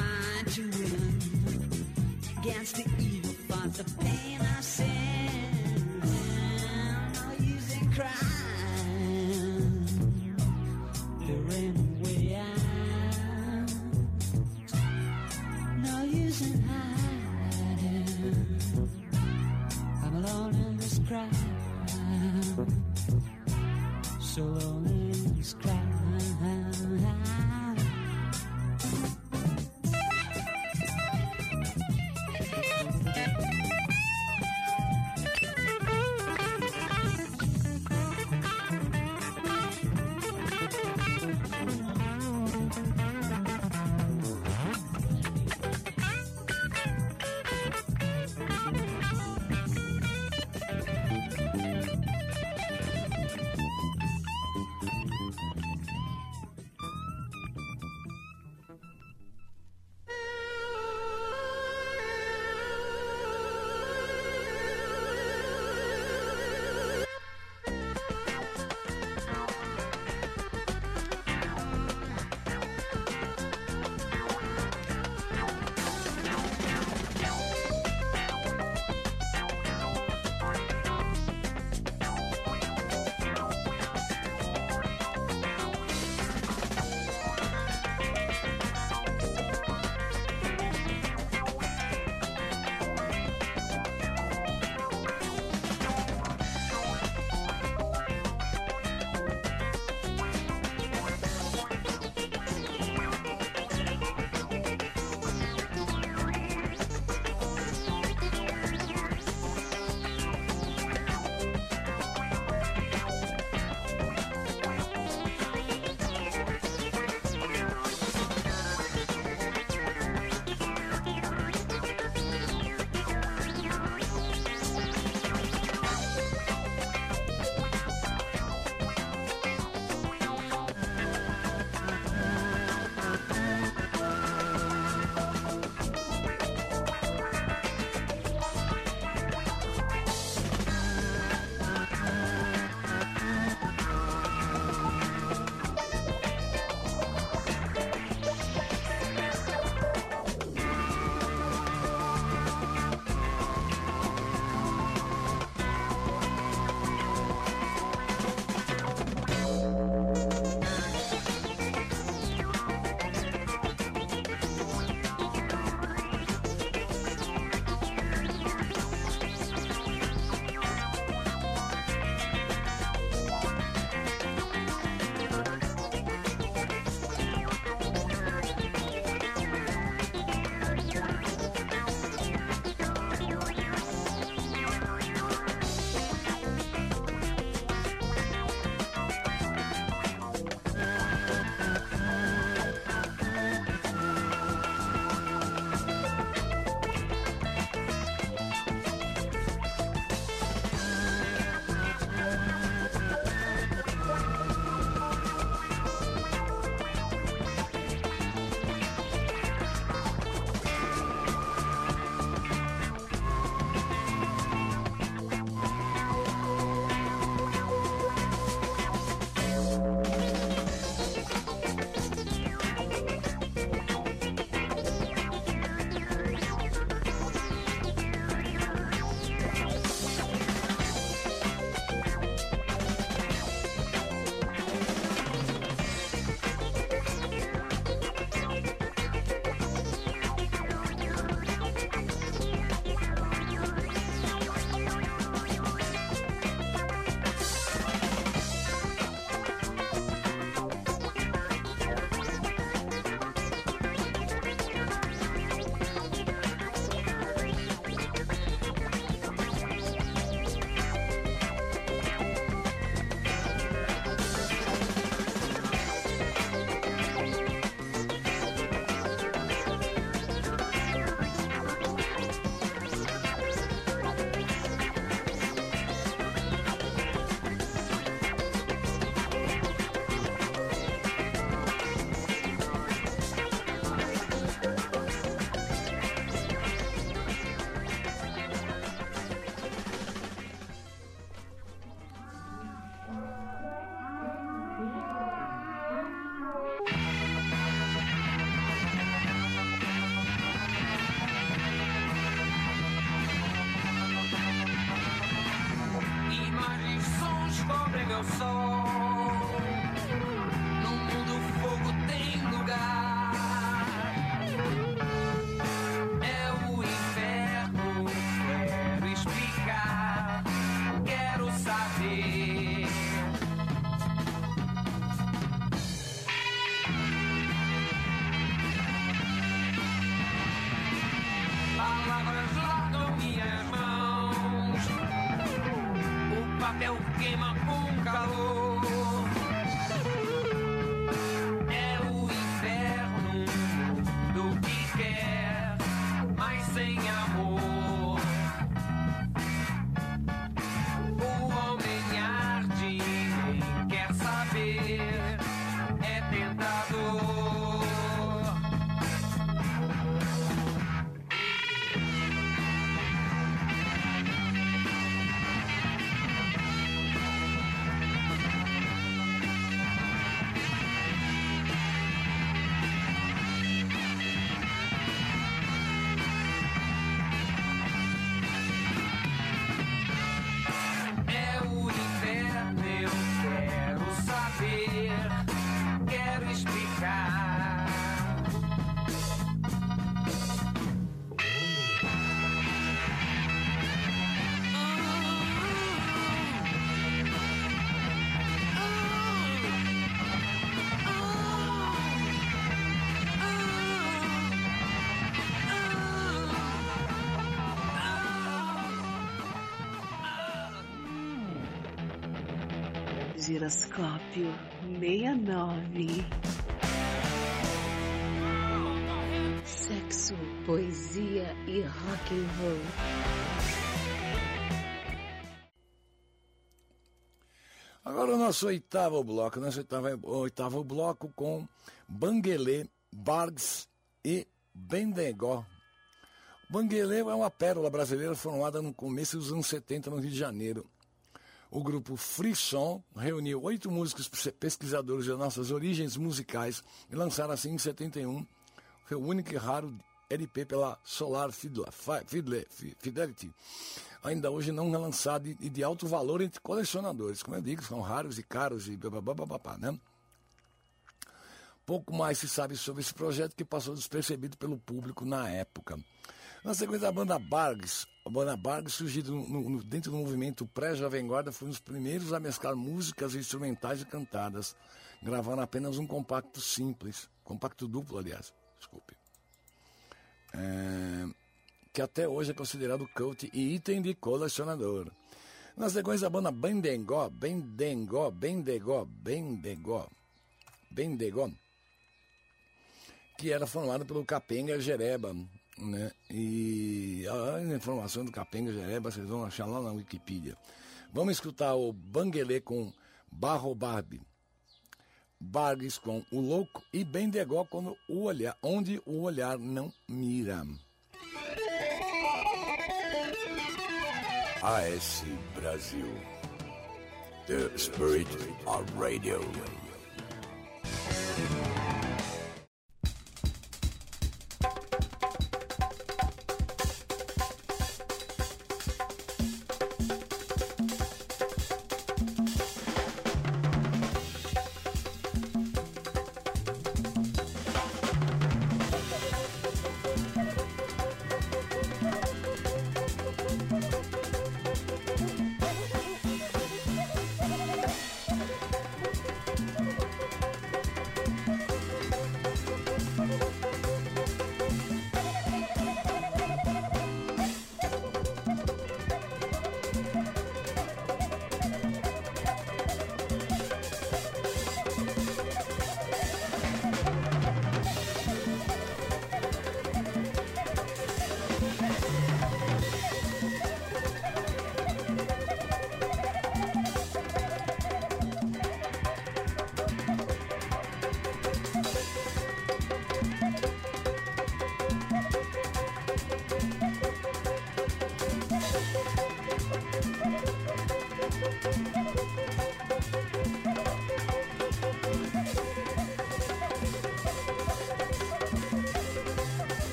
Speaker 10: Giroscópio 69. Sexo, poesia e rock and roll.
Speaker 4: Agora o nosso oitavo bloco, nosso oitavo, oitavo bloco com Banguelê, Bargs e Bendegó. Banguelê é uma pérola brasileira formada no começo dos anos 70 no Rio de Janeiro. O grupo Frisson reuniu oito músicos pesquisadores de nossas origens musicais e lançaram assim em 71 seu único e raro LP pela Solar Fidelity, ainda hoje não relançado e de alto valor entre colecionadores. Como eu digo, são raros e caros e babá, né? Pouco mais se sabe sobre esse projeto que passou despercebido pelo público na época. Na sequência, a banda Bargs, a no, no, dentro do movimento pré-Jovem Guarda, foi um dos primeiros a mesclar músicas instrumentais e cantadas, gravando apenas um compacto simples, compacto duplo, aliás, desculpe, é, que até hoje é considerado cult e item de colecionador. Na sequência, a banda Bendengó, Bendengó, Bendegó, Bendegó, Bendegó, que era formada pelo Capenga Jereba, né? E a informação do Capenga Jereba vocês vão achar lá na Wikipedia. Vamos escutar o Banguelê com Barro Barbie, Bargues com O Louco e Bendegó quando o olhar, onde o olhar não mira.
Speaker 5: AS Brasil. The Spirit of Radio.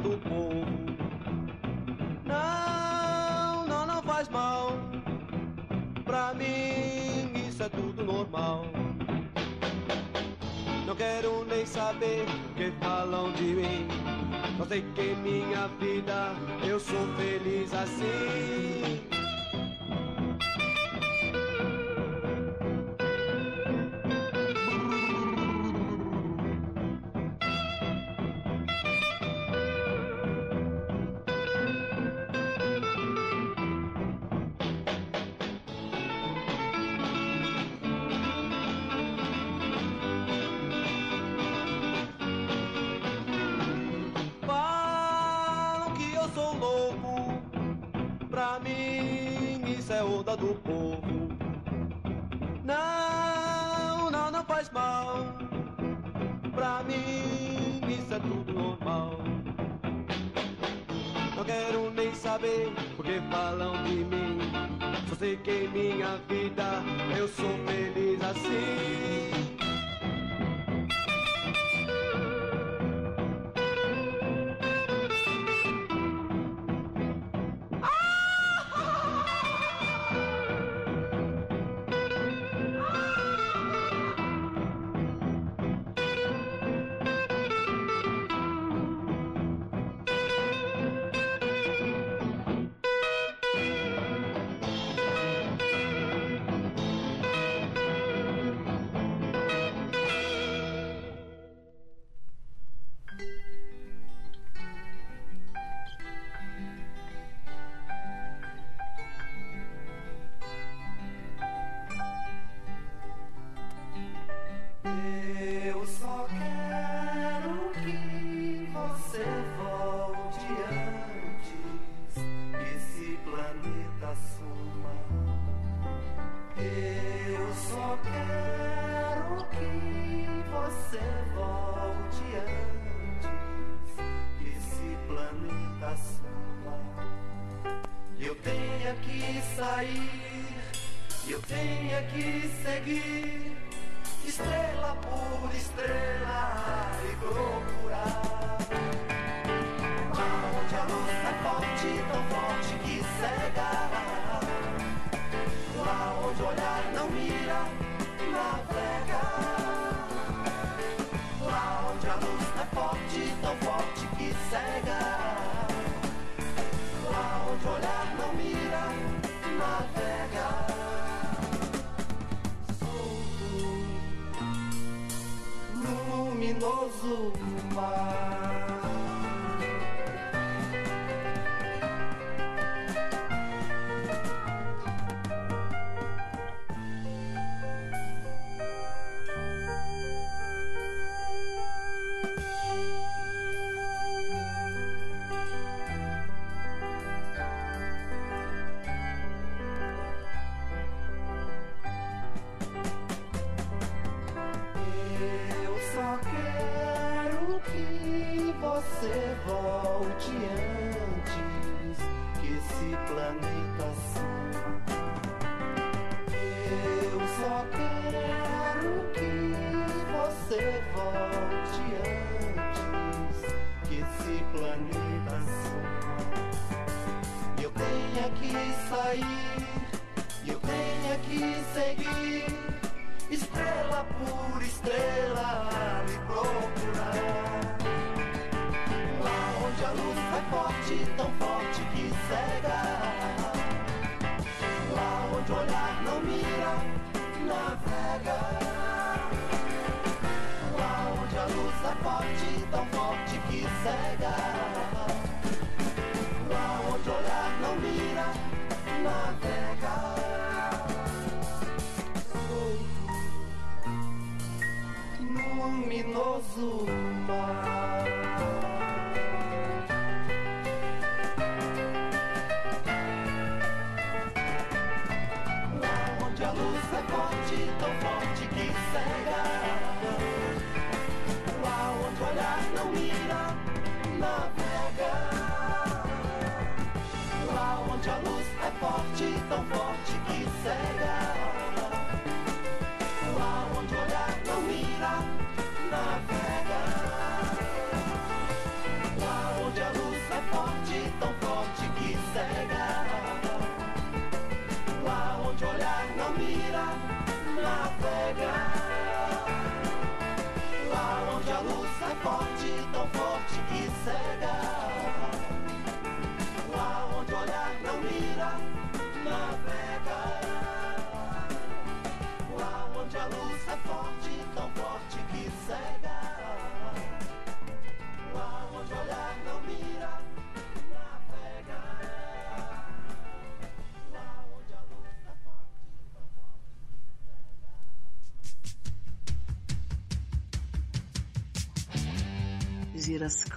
Speaker 9: do povo. Não, não, não faz mal. Pra mim isso é tudo normal. Não quero nem saber o que falam de mim. Só sei que minha vida eu sou feliz assim.
Speaker 15: Gave me a.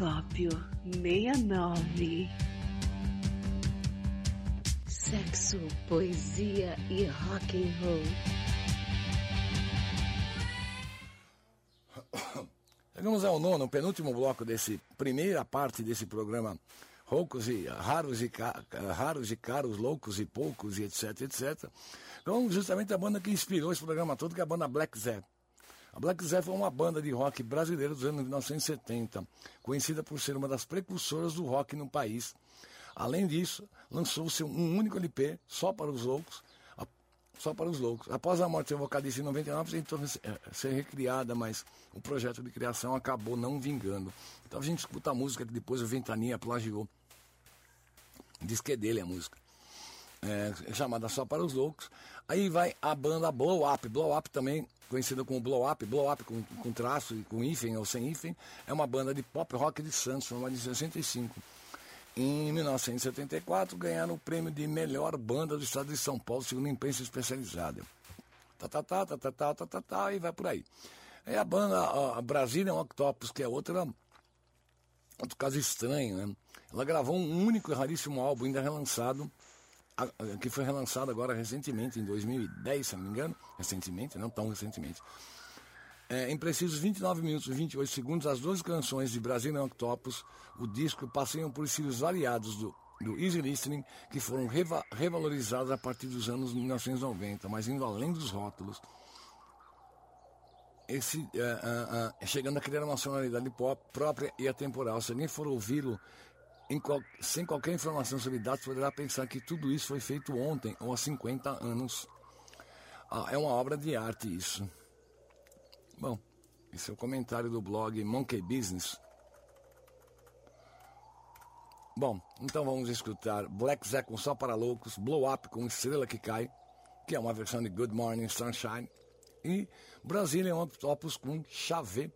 Speaker 10: Giroscópio 69. Sexo, poesia e rock and roll.
Speaker 4: Chegamos ao nono, penúltimo bloco desse primeira parte desse programa Roucos e raros e, raros e caros, loucos e poucos e etc, etc. Então, justamente a banda que inspirou esse programa todo, que é a banda Black Zé. A Black Zé foi uma banda de rock brasileira dos anos 1970, conhecida por ser uma das precursoras do rock no país. Além disso, lançou-se um único LP só para os loucos, só para os loucos. Após a morte do vocalista em 99, tentou ser recriada, mas o projeto de criação acabou não vingando. Então a gente escuta a música que depois o Ventania plagiou. Diz que é dele a música. É, chamada Só para os Loucos. Aí vai a banda Blow Up. Blow Up também, conhecida como Blow Up, Blow Up com, com traço e com hífen ou sem hífen, é uma banda de pop rock de Santos, formada em 65. Em 1974, ganharam o prêmio de melhor banda do estado de São Paulo, segundo a imprensa especializada. Tá, tá, tá, tá, tá, tá, tá, tá, tá, e vai por aí. Aí a banda a, a Brazilian Octopus, que é outra, outro caso estranho, né? Ela gravou um único e raríssimo álbum, ainda relançado, que foi relançado agora recentemente, em 2010, se não me engano. Recentemente, não tão recentemente. É, em precisos 29 minutos e 28 segundos, as 12 canções de Brazilian Octopus, o disco, passeiam por estilos variados do, do Easy Listening, que foram reva- revalorizados a partir dos anos 1990, mas indo além dos rótulos. Esse, é, é, é, chegando a criar uma sonoridade pop própria e atemporal. Se alguém for ouvi-lo qual- sem qualquer informação sobre dados, poderá pensar que tudo isso foi feito ontem ou há 50 anos. Ah, é uma obra de arte isso. Bom, esse é o comentário do blog Monkey Business. Bom, então vamos escutar Black Zack com Só para Loucos, Blow Up com Estrela que Cai, que é uma versão de Good Morning Sunshine, e Brazilian Octopus com Chave.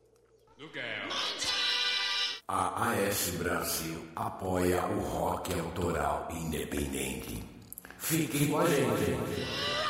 Speaker 5: A AS Brasil apoia o rock autoral independente. Fique com a gente.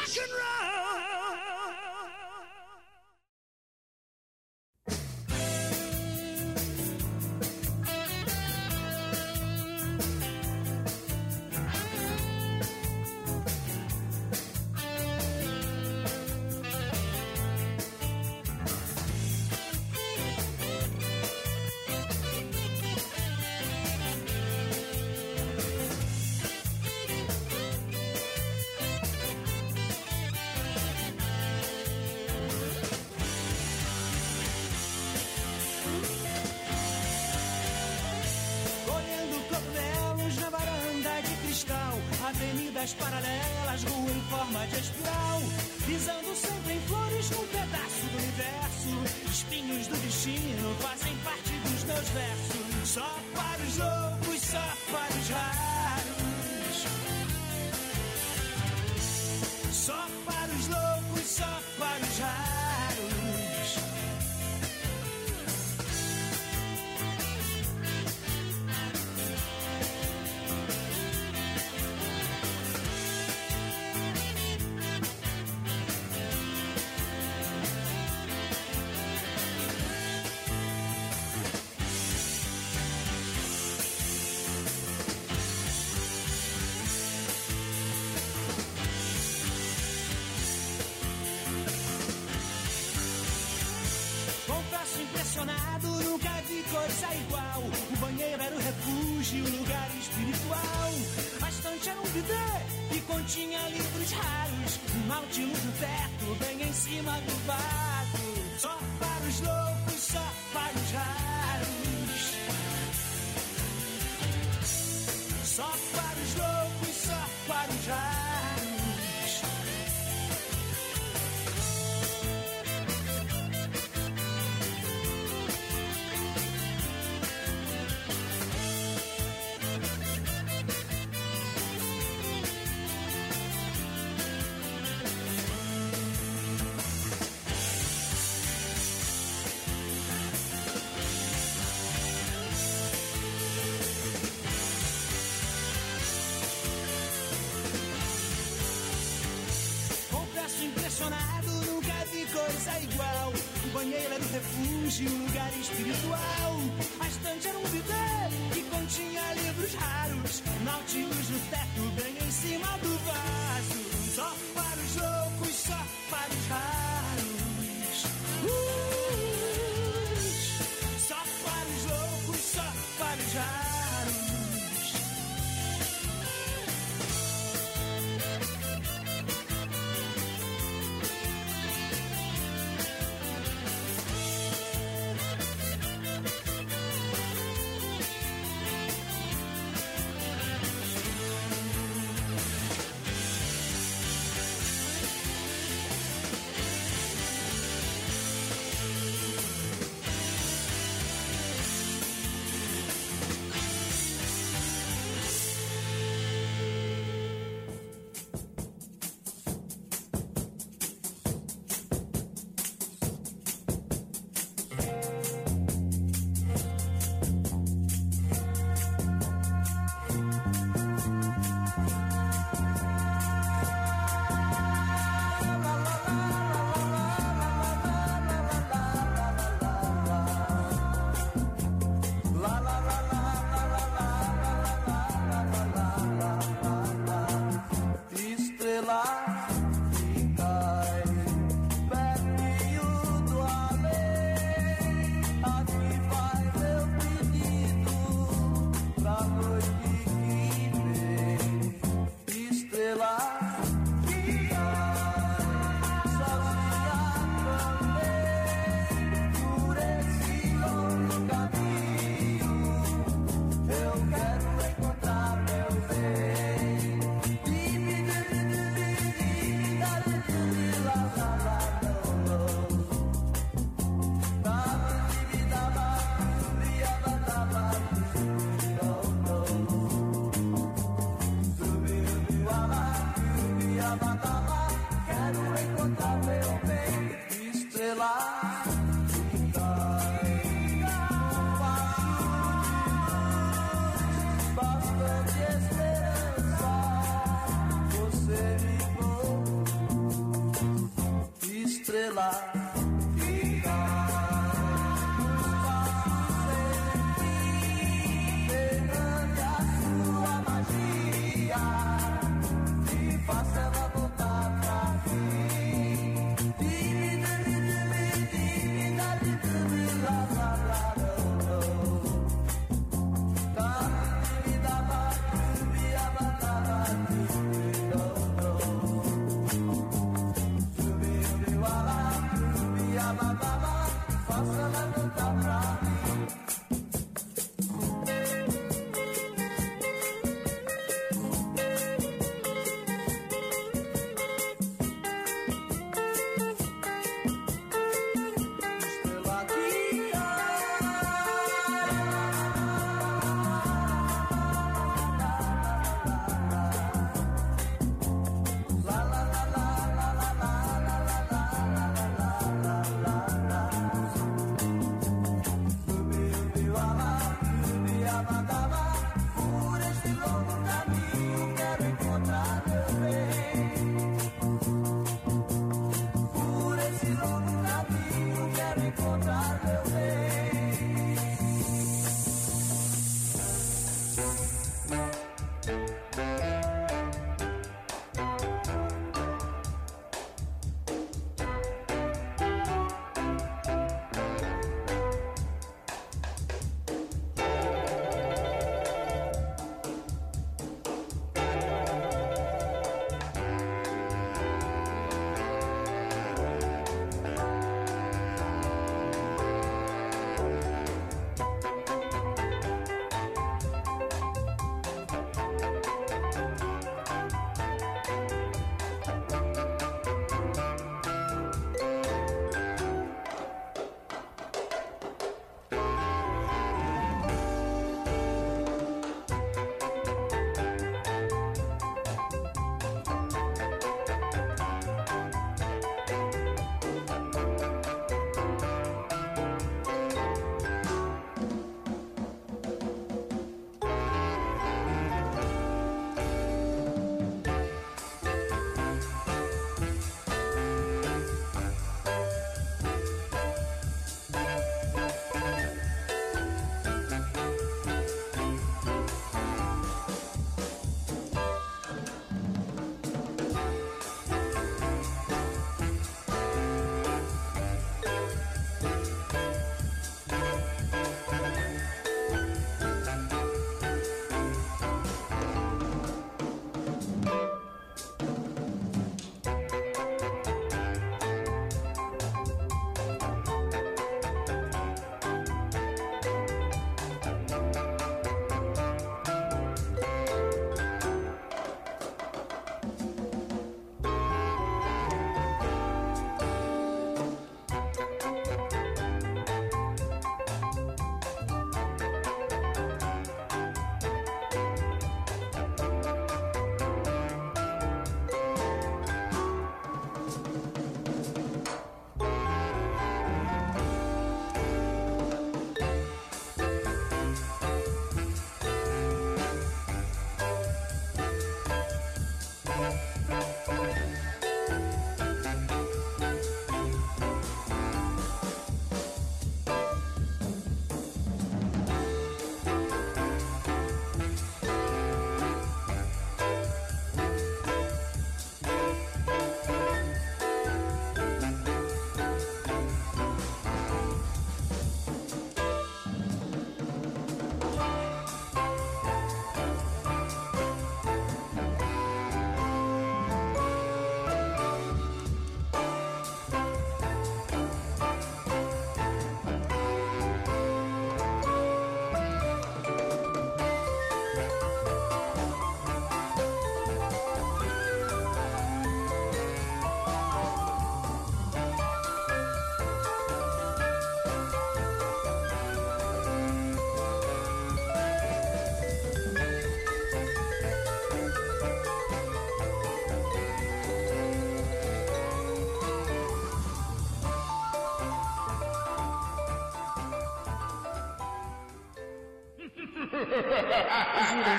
Speaker 10: Giroscópio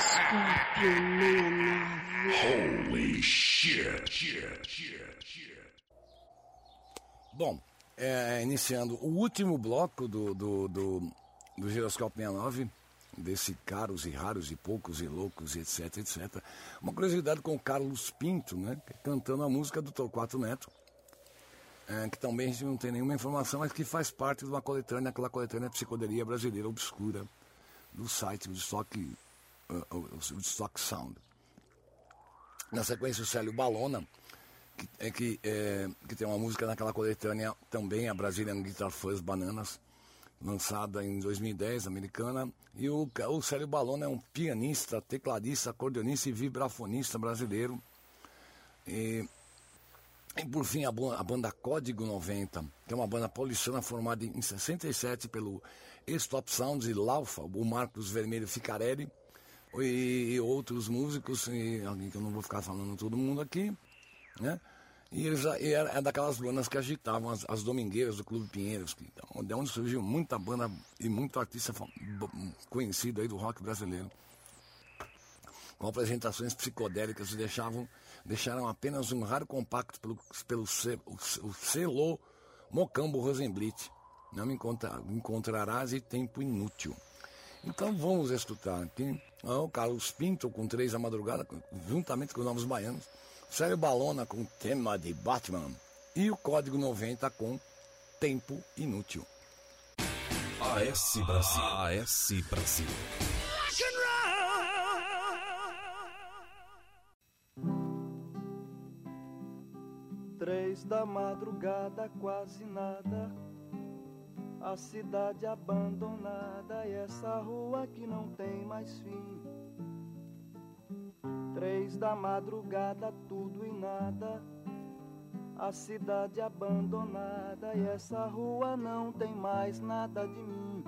Speaker 10: 69.
Speaker 5: Holy shit, shit, shit, shit.
Speaker 4: Bom, é, iniciando o último bloco do, do, do, do Giroscópio 69, desse caros e raros e poucos e loucos, etc, etc. Uma curiosidade com o Carlos Pinto, né? Cantando a música do Torquato Neto. É, que também a gente não tem nenhuma informação, mas que faz parte de uma coletânea, aquela coletânea Psicodelia Brasileira Obscura, do site do Stock, uh, uh, Stock Sound. Na sequência, o Célio Balona, que, é, que, é, que tem uma música naquela coletânea também, a Brazilian Guitar Fuzz Bananas, lançada em 2010, americana. E o, o Célio Balona é um pianista, tecladista, acordeonista e vibrafonista brasileiro. E, e por fim, a, a, banda Código 90, que é uma banda paulistana formada em 67 pelo Stop Sounds e Laufa, o Marcos Vermelho Ficarelli e, outros músicos, e alguém que eu não vou ficar falando todo mundo aqui, né? E eles e era, é daquelas bandas que agitavam as, as domingueiras do Clube Pinheiros, que, de onde surgiu muita banda e muito artista conhecido aí do rock brasileiro. Com apresentações psicodélicas e deixavam, deixaram apenas um raro compacto pelo, pelo o, o selo Mocambo Rosenblit. Não me encontra, encontrarás e tempo inútil. Então vamos escutar aqui o Carlos Pinto com três da madrugada, juntamente com os Novos Baianos. Sérgio Balona com tema de Batman. E o Código 90 com Tempo Inútil.
Speaker 5: AS Brasil. AS Brasil.
Speaker 15: Três da madrugada, quase nada. A cidade abandonada e essa rua que não tem mais fim. Três da madrugada, tudo e nada. A cidade abandonada e essa rua não tem mais nada de mim.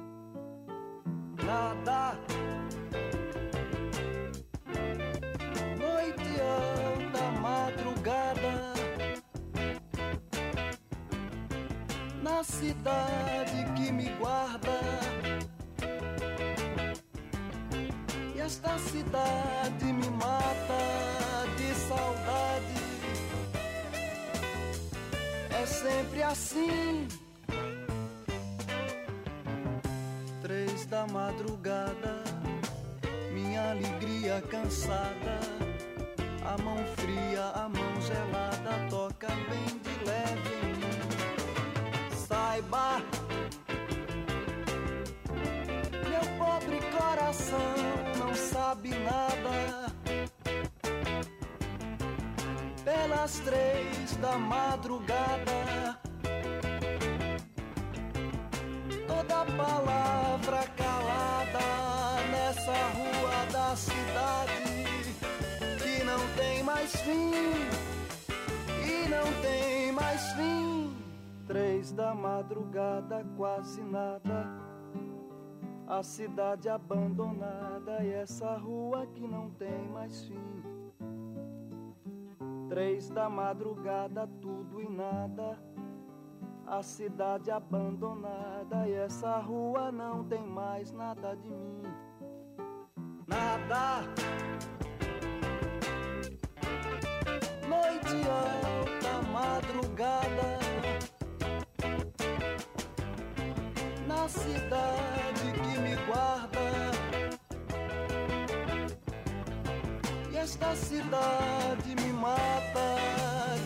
Speaker 15: Nada. Noite alta, madrugada. Na cidade que me guarda. E esta cidade me mata de saudade. É sempre assim. Três da madrugada, minha alegria cansada. A mão fria, a mão gelada, toca bem Pelas três da madrugada, toda palavra calada nessa rua da cidade que não tem mais fim, e não tem mais fim. Três da madrugada, quase nada. A cidade abandonada e essa rua que não tem mais fim. Três da madrugada, tudo e nada. A cidade abandonada e essa rua não tem mais nada de mim. Nada. Noite alta, madrugada. Na cidade que me guarda. Esta cidade me mata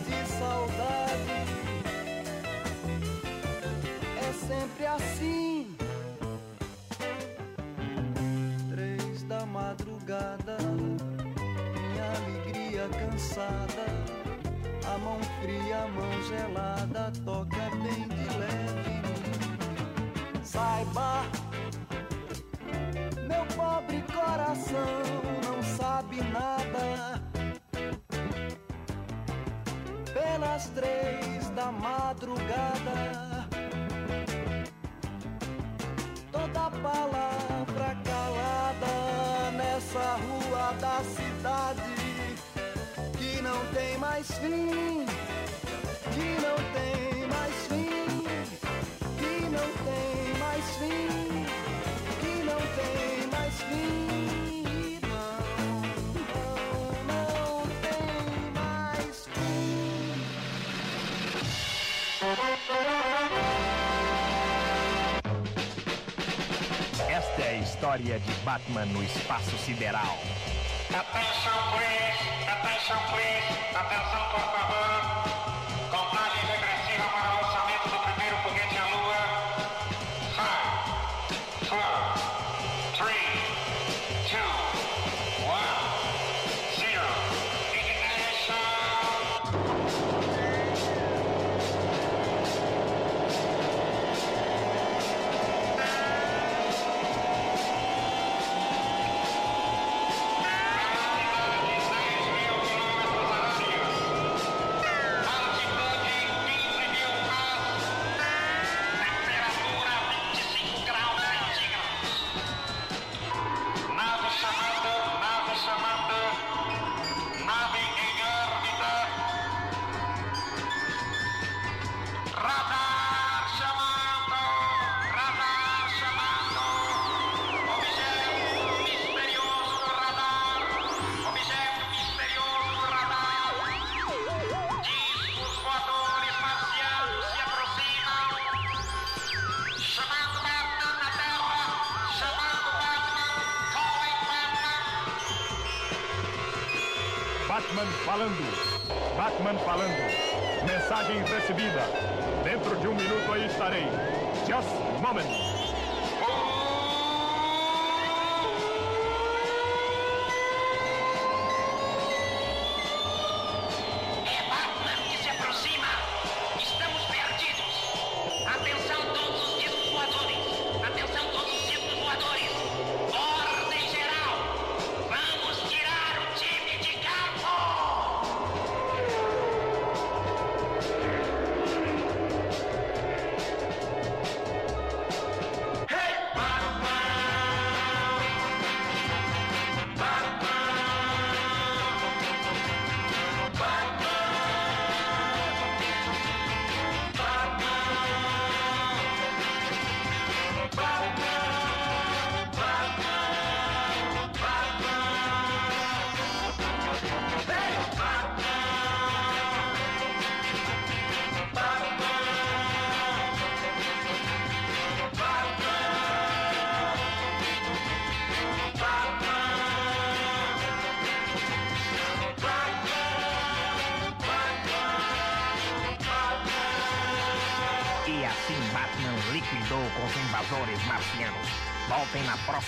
Speaker 15: de saudade. É sempre assim. Três da madrugada, minha alegria cansada. A mão fria, a mão gelada, toca bem de leve. Saiba, meu pobre coração não sabe nada. Pelas três da madrugada, toda palavra calada nessa rua da cidade que não tem mais fim, que não tem
Speaker 16: história de Batman no espaço sideral.
Speaker 17: Atenção, please! Atenção, please! Atenção, por favor!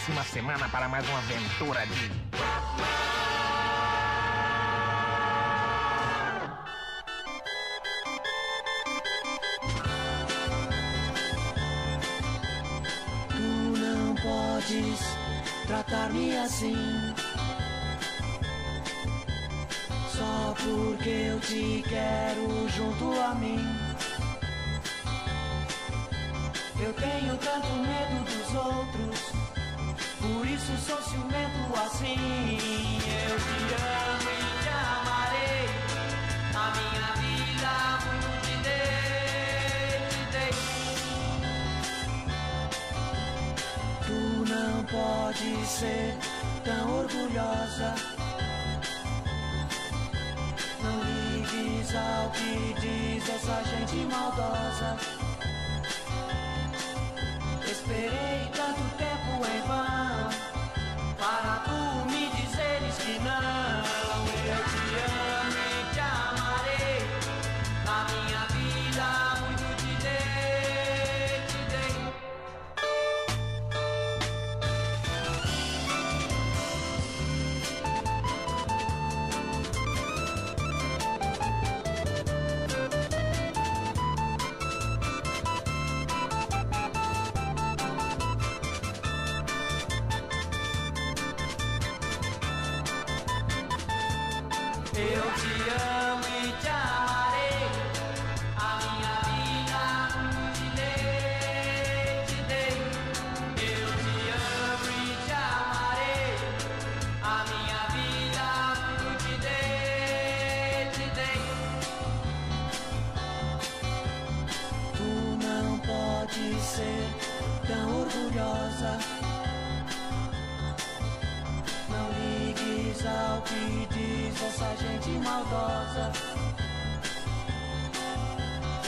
Speaker 16: próxima semana para mais uma aventura de.
Speaker 18: Tu não podes tratar-me assim. Só porque eu te quero junto a mim. De ser tão orgulhosa. Não ligues ao que diz essa gente maldosa.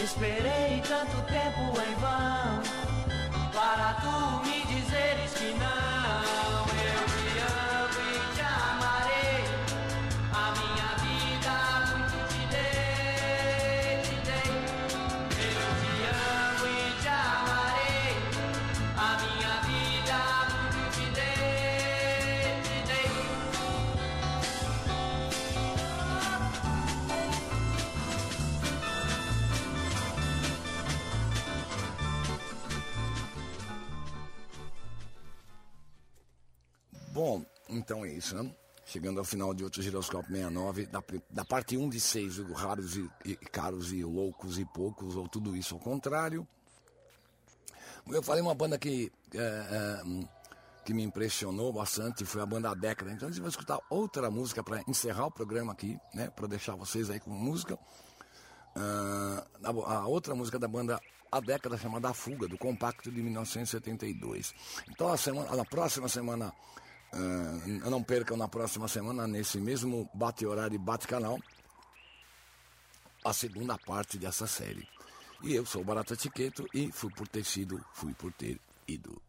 Speaker 18: Esperei tanto tempo em vão para tu me dizeres que não.
Speaker 4: 6, né? chegando ao final de outro giroscópio 69, da, da parte 1 de 6, raros e, e, caros e loucos e poucos, ou tudo isso ao contrário. Eu falei uma banda que, é, é, hum, que me impressionou bastante, foi a banda Década. Então a gente vai escutar outra música para encerrar o programa aqui, né? Para deixar vocês aí com música. Uh, a, outra música da banda A Década chamada A Fuga, do Compacto de 1972. Então, a semana, na próxima semana ah, não percam na próxima semana, nesse mesmo bate horário e bate canal, a segunda parte dessa série. E eu sou o Barata Tiqueto e fui por ter sido, fui por ter ido.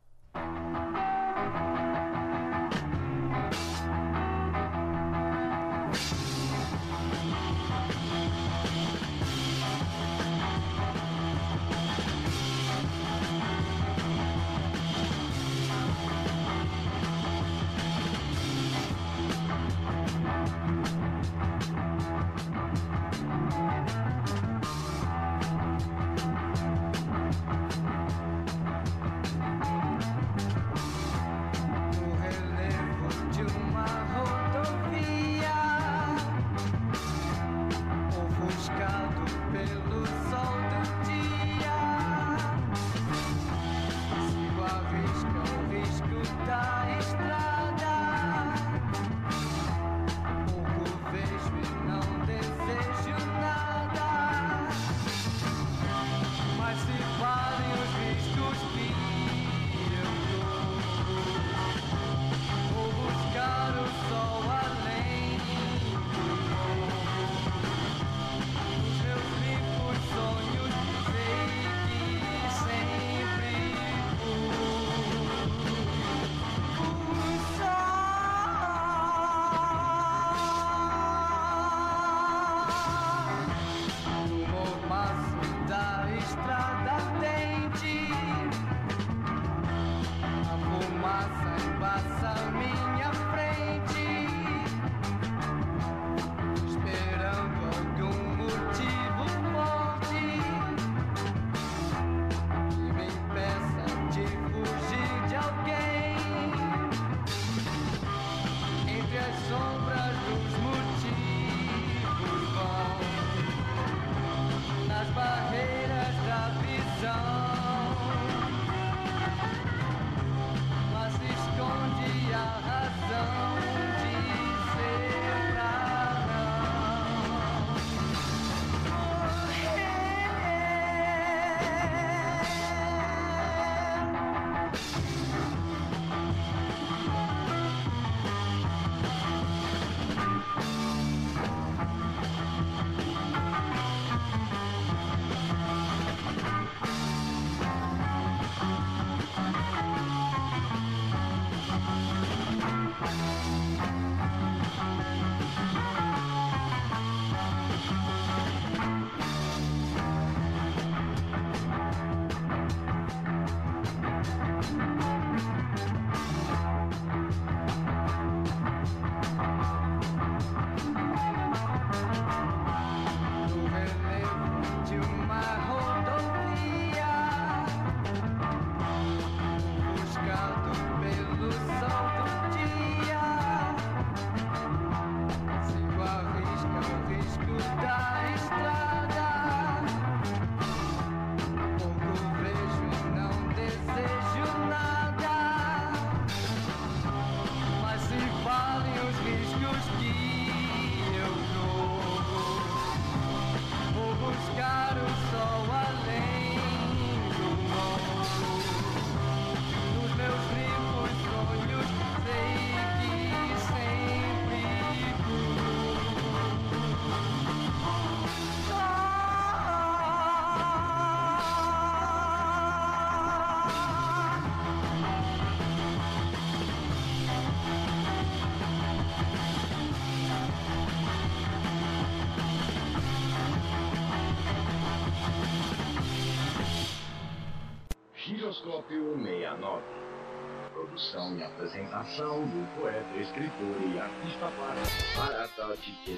Speaker 19: Do poeta, escritor e artista plástico Barata Ticket. Rock,